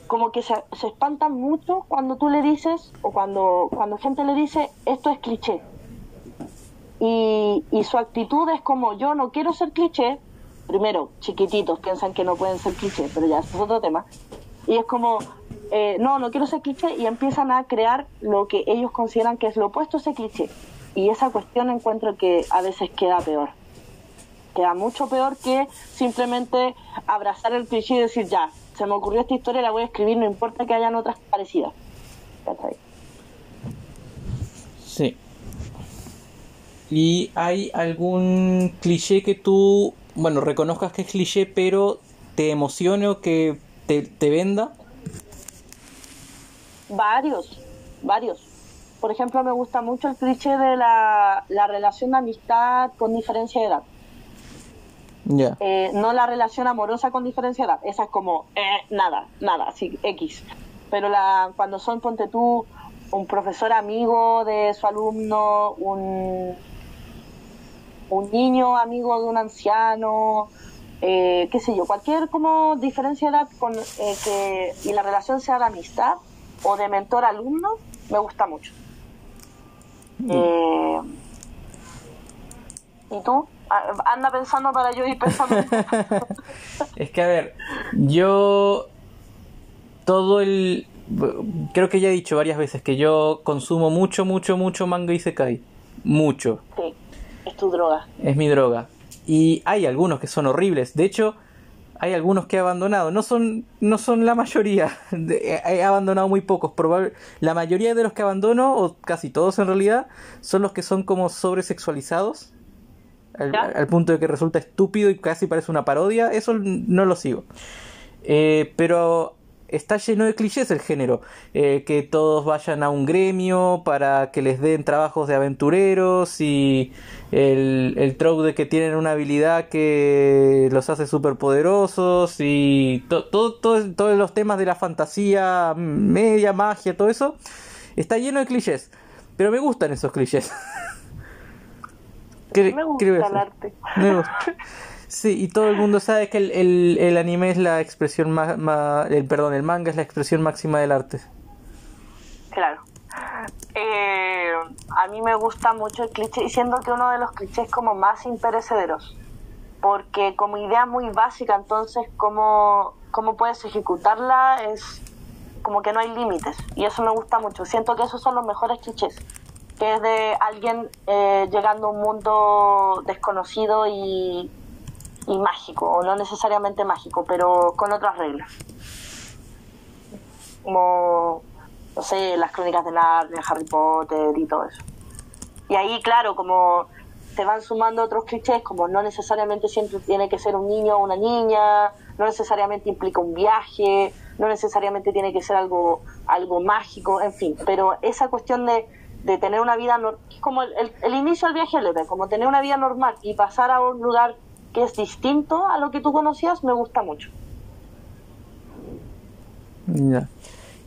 como que se, espantan mucho cuando tú le dices, o cuando, cuando gente le dice, esto es cliché y, y su actitud es como yo no quiero ser cliché primero chiquititos piensan que no pueden ser cliché pero ya es otro tema. Y es como eh, no no quiero ser cliché y empiezan a crear lo que ellos consideran que es lo opuesto a ese cliché y esa cuestión encuentro que a veces queda peor queda mucho peor que simplemente abrazar el cliché y decir ya se me ocurrió esta historia la voy a escribir no importa que hayan otras parecidas. Sí. ¿Y hay algún cliché que tú, bueno, reconozcas que es cliché, pero te emocione o que te venda? Varios, varios. Por ejemplo, me gusta mucho el cliché de la, la relación de amistad con diferencia de edad. Eh, no la relación amorosa con diferencia de edad. Esa es como, eh, nada, nada, así, X. Pero la, cuando son, ponte tú, un profesor amigo de su alumno, un, un niño amigo de un anciano, eh, qué sé yo, cualquier como diferencia de edad con, eh, que, y la relación sea de amistad o de mentor-alumno, me gusta mucho. Eh, ¿Y tú? Anda pensando para yo ir pensando. [LAUGHS] es que, a ver, yo. Todo el. Creo que ya he dicho varias veces que yo consumo mucho, mucho, mucho manga y Sekai. Mucho. Sí, es tu droga. Es mi droga. Y hay algunos que son horribles. De hecho, hay algunos que he abandonado. No son, no son la mayoría. [LAUGHS] He abandonado muy pocos. Probable, la mayoría de los que abandono, o casi todos en realidad, son los que son como sobresexualizados. Al, al punto de que resulta estúpido y casi parece una parodia. Eso no lo sigo. Eh, pero está lleno de clichés el género. Eh, que todos vayan a un gremio para que les den trabajos de aventureros y el, el trope de que tienen una habilidad que los hace súper poderosos y todos los temas de la fantasía, media, magia, todo eso. Está lleno de clichés. Pero me gustan esos clichés. [LAUGHS] me gusta el arte. Me gusta. [LAUGHS] Sí, y todo el mundo sabe que el, el, anime es la expresión más, el perdón, el manga es la expresión máxima del arte. Claro. Eh, a mí me gusta mucho el cliché, y siendo que uno de los clichés como más imperecederos, porque como idea muy básica, entonces cómo, cómo puedes ejecutarla es como que no hay límites, y eso me gusta mucho. Siento que esos son los mejores clichés, que es de alguien eh, llegando a un mundo desconocido y y mágico, o no necesariamente mágico, pero con otras reglas. Como, no sé, las crónicas de Narnia, Harry Potter y todo eso. Y ahí, claro, como te van sumando otros clichés, como no necesariamente siempre tiene que ser un niño o una niña, no necesariamente implica un viaje, no necesariamente tiene que ser algo, algo mágico, en fin, pero esa cuestión de, de tener una vida, como el, el, inicio del viaje leve, como tener una vida normal y pasar a un lugar que es distinto a lo que tú conocías, me gusta mucho. Ya.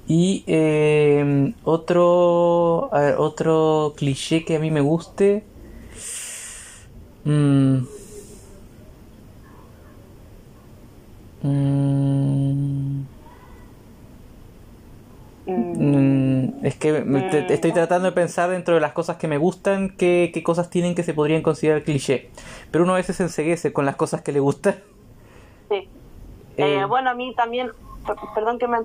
Y eh, otro, otro cliché que a mí me guste. Mm. Mm. Mm, es que estoy tratando de pensar dentro de las cosas que me gustan, qué, qué cosas tienen que se podrían considerar cliché. Pero uno a veces se enseguece con las cosas que le gustan. Sí. Eh, eh, bueno, a mí también, perdón que me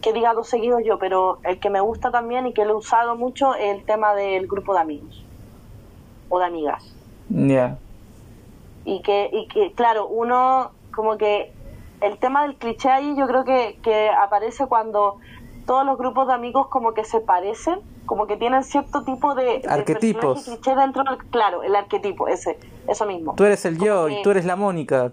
que diga dos seguidos yo, pero el que me gusta también y que lo he usado mucho es el tema del grupo de amigos o de amigas. Ya. Y que, y que, claro, uno como que el tema del cliché ahí yo creo que, que aparece cuando todos los grupos de amigos como que se parecen, como que tienen cierto tipo de arquetipos. cliché dentro del, claro, el arquetipo, ese, eso mismo. Tú eres el yo y tú eres la Mónica.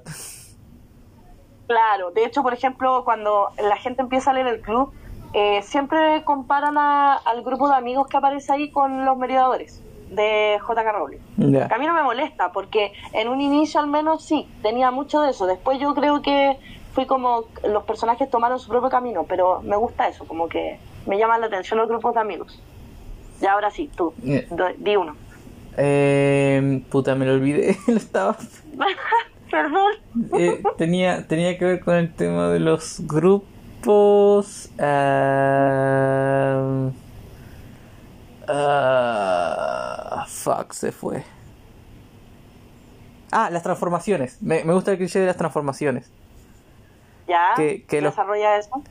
Claro, de hecho, por ejemplo, cuando la gente empieza a leer el club, eh, siempre comparan al grupo de amigos que aparece ahí con los mediadores de J.K. Rowling. Que a mí no me molesta, porque en un inicio al menos sí, tenía mucho de eso. Después yo creo que fui como los personajes tomaron su propio camino, pero me gusta eso, como que me llaman la atención los grupos de amigos. Y ahora sí, tú, di uno. Eh, puta, me lo olvidé, [LAUGHS] lo estaba... [LAUGHS] Perdón. Eh, tenía, tenía que ver con el tema de los grupos... Uh, fuck, se fue. Ah, las transformaciones. Me, me gusta el cliché de las transformaciones. ¿Ya? Que, desarrolla eso?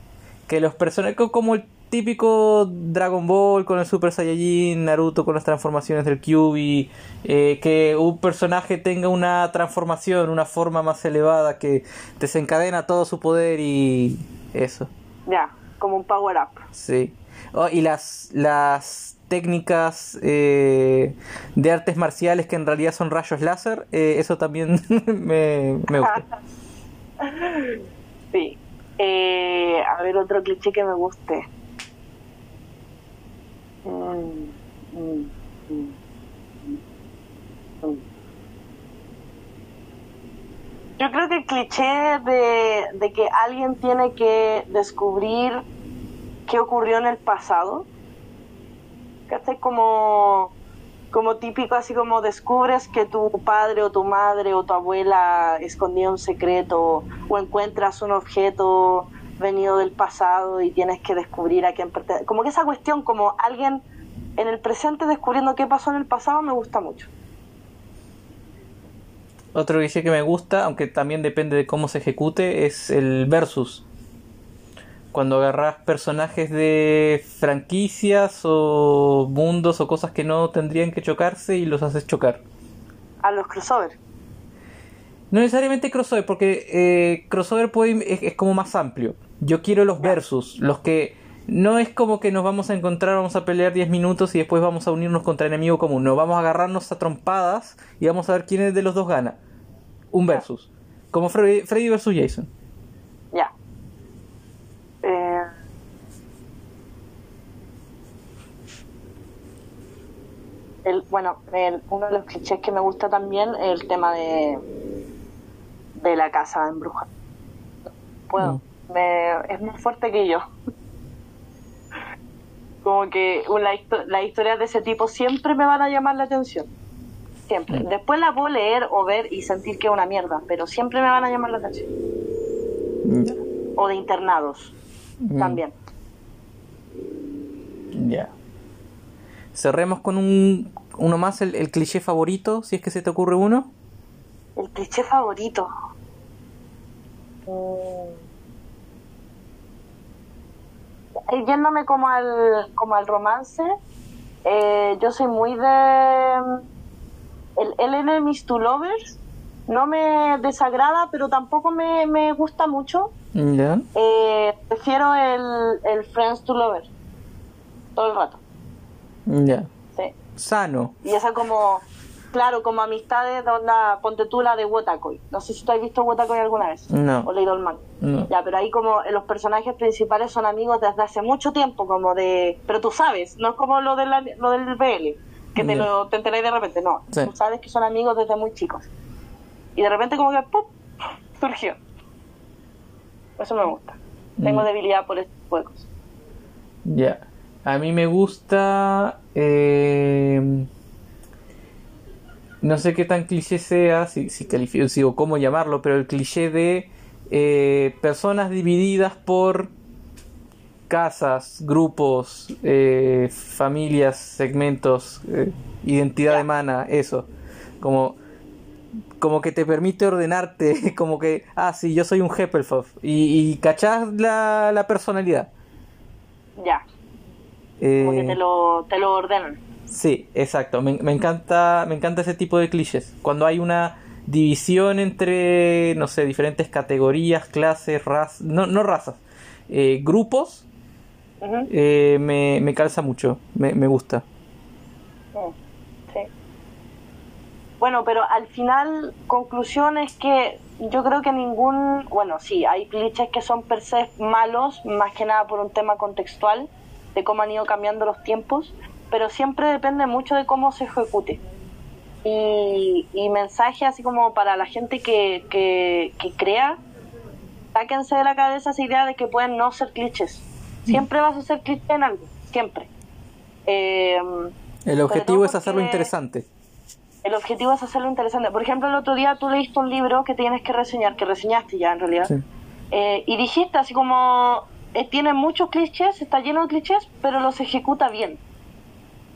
Que los personajes, como el típico Dragon Ball con el Super Saiyajin, Naruto con las transformaciones del Kyuubi, eh, que un personaje tenga una transformación, una forma más elevada que desencadena todo su poder y eso. Ya, como un power up. Sí. Oh, y las, las técnicas eh, de artes marciales que en realidad son rayos láser, eh, eso también [LAUGHS] me, me gusta. [LAUGHS] Sí. Eh, a ver, otro cliché que me guste. Yo creo que el cliché de, de que alguien tiene que descubrir qué ocurrió en el pasado, hace como como típico, así como descubres que tu padre o tu madre o tu abuela escondía un secreto o encuentras un objeto venido del pasado y tienes que descubrir a quién pertenece. Como que esa cuestión, como alguien en el presente descubriendo qué pasó en el pasado, me gusta mucho. Otro cliché que me gusta, aunque también depende de cómo se ejecute, es el versus. Cuando agarras personajes de franquicias o mundos o cosas que no tendrían que chocarse y los haces chocar. A los crossover. No necesariamente crossover, porque eh, crossover puede, es, es como más amplio. Yo quiero los versus, los que no es como que nos vamos a encontrar, vamos a pelear 10 minutos y después vamos a unirnos contra enemigo común. No, vamos a agarrarnos a trompadas y vamos a ver quién de los dos gana. Un versus. Como Freddy, Freddy versus Jason. Eh, el, bueno, el- uno de los clichés que me gusta también es el tema de, de la casa embrujada. Puedo. Me, es más fuerte que yo. Como que una las historias de ese tipo siempre me van a llamar la atención. Siempre. Mm. Después la puedo leer o ver y sentir que es una mierda, pero siempre me van a llamar la atención. O de internados Mm. también. Ya. Cerremos con un, uno más, el, el cliché favorito, si es que se te ocurre uno. El cliché favorito. Mm. Yéndome como al, como al romance, eh, yo soy muy de... El, el Enemies to Lovers no me desagrada, pero tampoco me, me gusta mucho. Ya. Eh, prefiero el, el Friends to Lovers. Todo el rato. Ya. Sí. Sano. Y esa como, claro, como amistades de onda, ponte tú la de Wotakoi. No sé si tú has visto Wotakoi alguna vez. No. O leído el manga. No. Ya, pero ahí como los personajes principales son amigos desde hace mucho tiempo, como de... Pero tú sabes, no es como lo, de la- lo del BL, que te, lo, te enteráis de repente, no. Sí. Tú sabes que son amigos desde muy chicos. Y de repente como que ¡pum! surgió. Eso me gusta. Tengo Mm. debilidad por estos juegos. Ya. A mí me gusta. eh, no sé qué tan cliché sea, si, si califico, si- o cómo llamarlo, pero el cliché de eh, personas divididas por casas, grupos, eh, familias, segmentos, eh, identidad Ya. de mana, eso. Como, como que te permite ordenarte, [LAUGHS] como que, ah, sí, yo soy un Heppelhoff. Y, y cachás la, la personalidad. Ya, como que Eh, te lo, te lo ordenan. Sí, exacto. Me, me encanta, me encanta ese tipo de clichés. Cuando hay una división entre, no sé, diferentes categorías, clases, razas, no, no razas, eh, grupos, eh, me, me calza mucho, me, me gusta. Mm, Sí. Bueno, pero al final, conclusión es que yo creo que ningún, bueno, sí, hay clichés que son per se malos, más que nada por un tema contextual, de cómo han ido cambiando los tiempos, pero siempre depende mucho de cómo se ejecute. Y, y mensaje así como para la gente que, que, que crea, sáquense de la cabeza esa idea de que pueden no ser clichés. Siempre vas a ser cliché en algo, siempre. Eh, El objetivo es hacerlo interesante. El objetivo es hacerlo interesante. Por ejemplo, el otro día tú leíste un libro que tienes que reseñar, que reseñaste ya en realidad, Sí. eh, y dijiste así como, eh, tiene muchos clichés, está lleno de clichés, pero los ejecuta bien.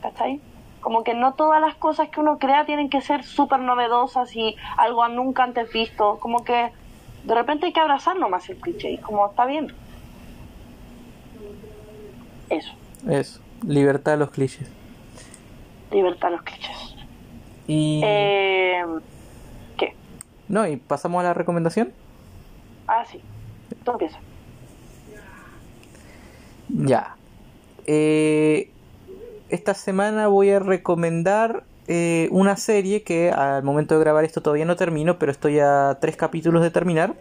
¿Cachai? Como que no todas las cosas que uno crea tienen que ser súper novedosas y algo nunca antes visto. Como que de repente hay que abrazar nomás el cliché y como está bien. Eso, Eso, libertad a los clichés. libertad a los clichés. Y... Eh, ¿Qué? No, y pasamos a la recomendación. Ah, sí. Tú empiezas. Ya. Eh, esta semana voy a recomendar eh, una serie que al momento de grabar esto todavía no termino, pero estoy a tres capítulos de terminar.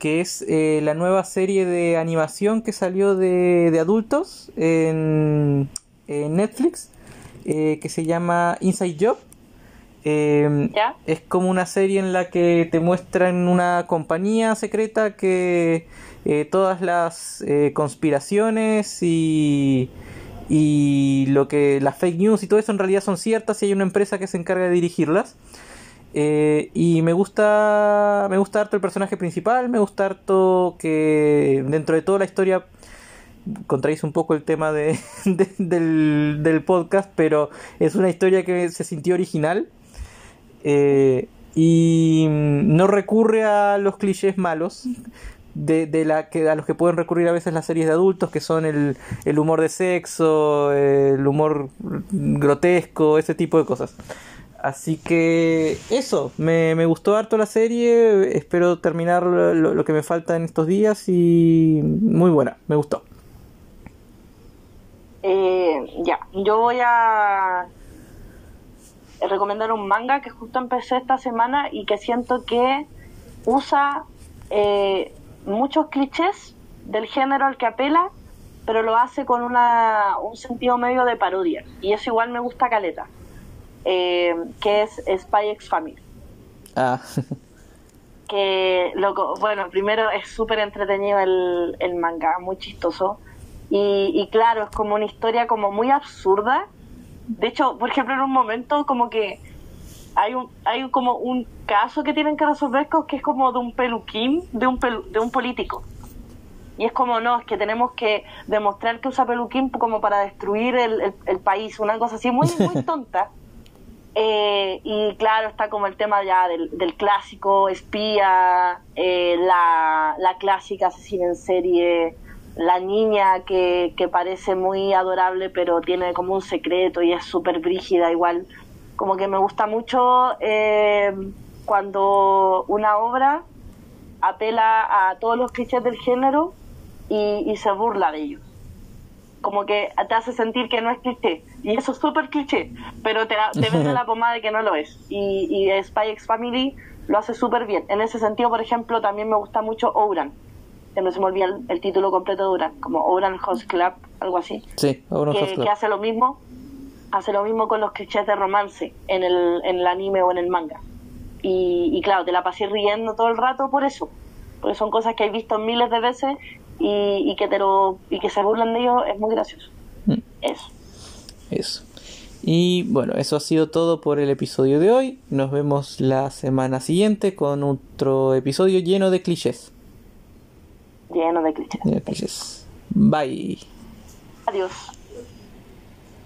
Que es eh, la nueva serie de animación que salió de, de adultos en, en Netflix, eh, que se llama Inside Job. Eh, ¿Ya? es como una serie en la que te muestran una compañía secreta que eh, todas las eh, conspiraciones y, y lo que las fake news y todo eso en realidad son ciertas y hay una empresa que se encarga de dirigirlas. Eh, y me gusta me gusta harto el personaje principal, me gusta harto que dentro de toda la historia contradice un poco el tema de, [LAUGHS] de- del, del podcast, pero es una historia que se sintió original. Eh, y mm, no recurre a los clichés malos de, de la que a los que pueden recurrir a veces las series de adultos que son el, el humor de sexo el humor grotesco ese tipo de cosas. Así que eso me, me gustó harto la serie espero terminar lo, lo que me falta en estos días y muy buena me gustó. Eh, ya, yo voy a recomendar un manga que justo empecé esta semana y que siento que usa eh, muchos clichés del género al que apela, pero lo hace con una, un sentido medio de parodia. Y eso igual me gusta caleta, eh, que es Spy X Family. Ah. que, loco, bueno, primero es súper entretenido el, el manga, muy chistoso. Y, y, claro, es como una historia como muy absurda. De hecho, por ejemplo, en un momento como que hay un hay como un caso que tienen que resolver que es como de un peluquín, de un de un político. Y es como, no, es que tenemos que demostrar que usa peluquín como para destruir el, el, el país, una cosa así muy, muy [LAUGHS] tonta. Eh, y claro, está como el tema ya del, del clásico espía, eh, la, la clásica asesina en serie, la niña que, que, parece muy adorable pero tiene como un secreto y es súper brígida igual. Como que me gusta mucho eh, cuando una obra apela a todos los clichés del género y, y, se burla de ellos. Como que te hace sentir que no es cliché. Y eso es súper cliché, pero te, te [LAUGHS] vende la pomada de que no lo es. Y, y Spy X Family lo hace súper bien. En ese sentido, por ejemplo, también me gusta mucho Ouran que no se me olvida el, el, título completo de Duran, como Oran Host Club, algo así. Sí, Oran Club. que hace lo mismo, hace lo mismo con los clichés de romance en el, en el anime o en el manga. Y, y, claro, te la pasé riendo todo el rato por eso, porque son cosas que he visto miles de veces y, y que te lo, y que se burlan de ellos, es muy gracioso. Mm. Eso. Eso. Y bueno, eso ha sido todo por el episodio de hoy. Nos vemos la semana siguiente con otro episodio lleno de clichés lleno de clichés. Lleno de clichés. Bye. Adiós.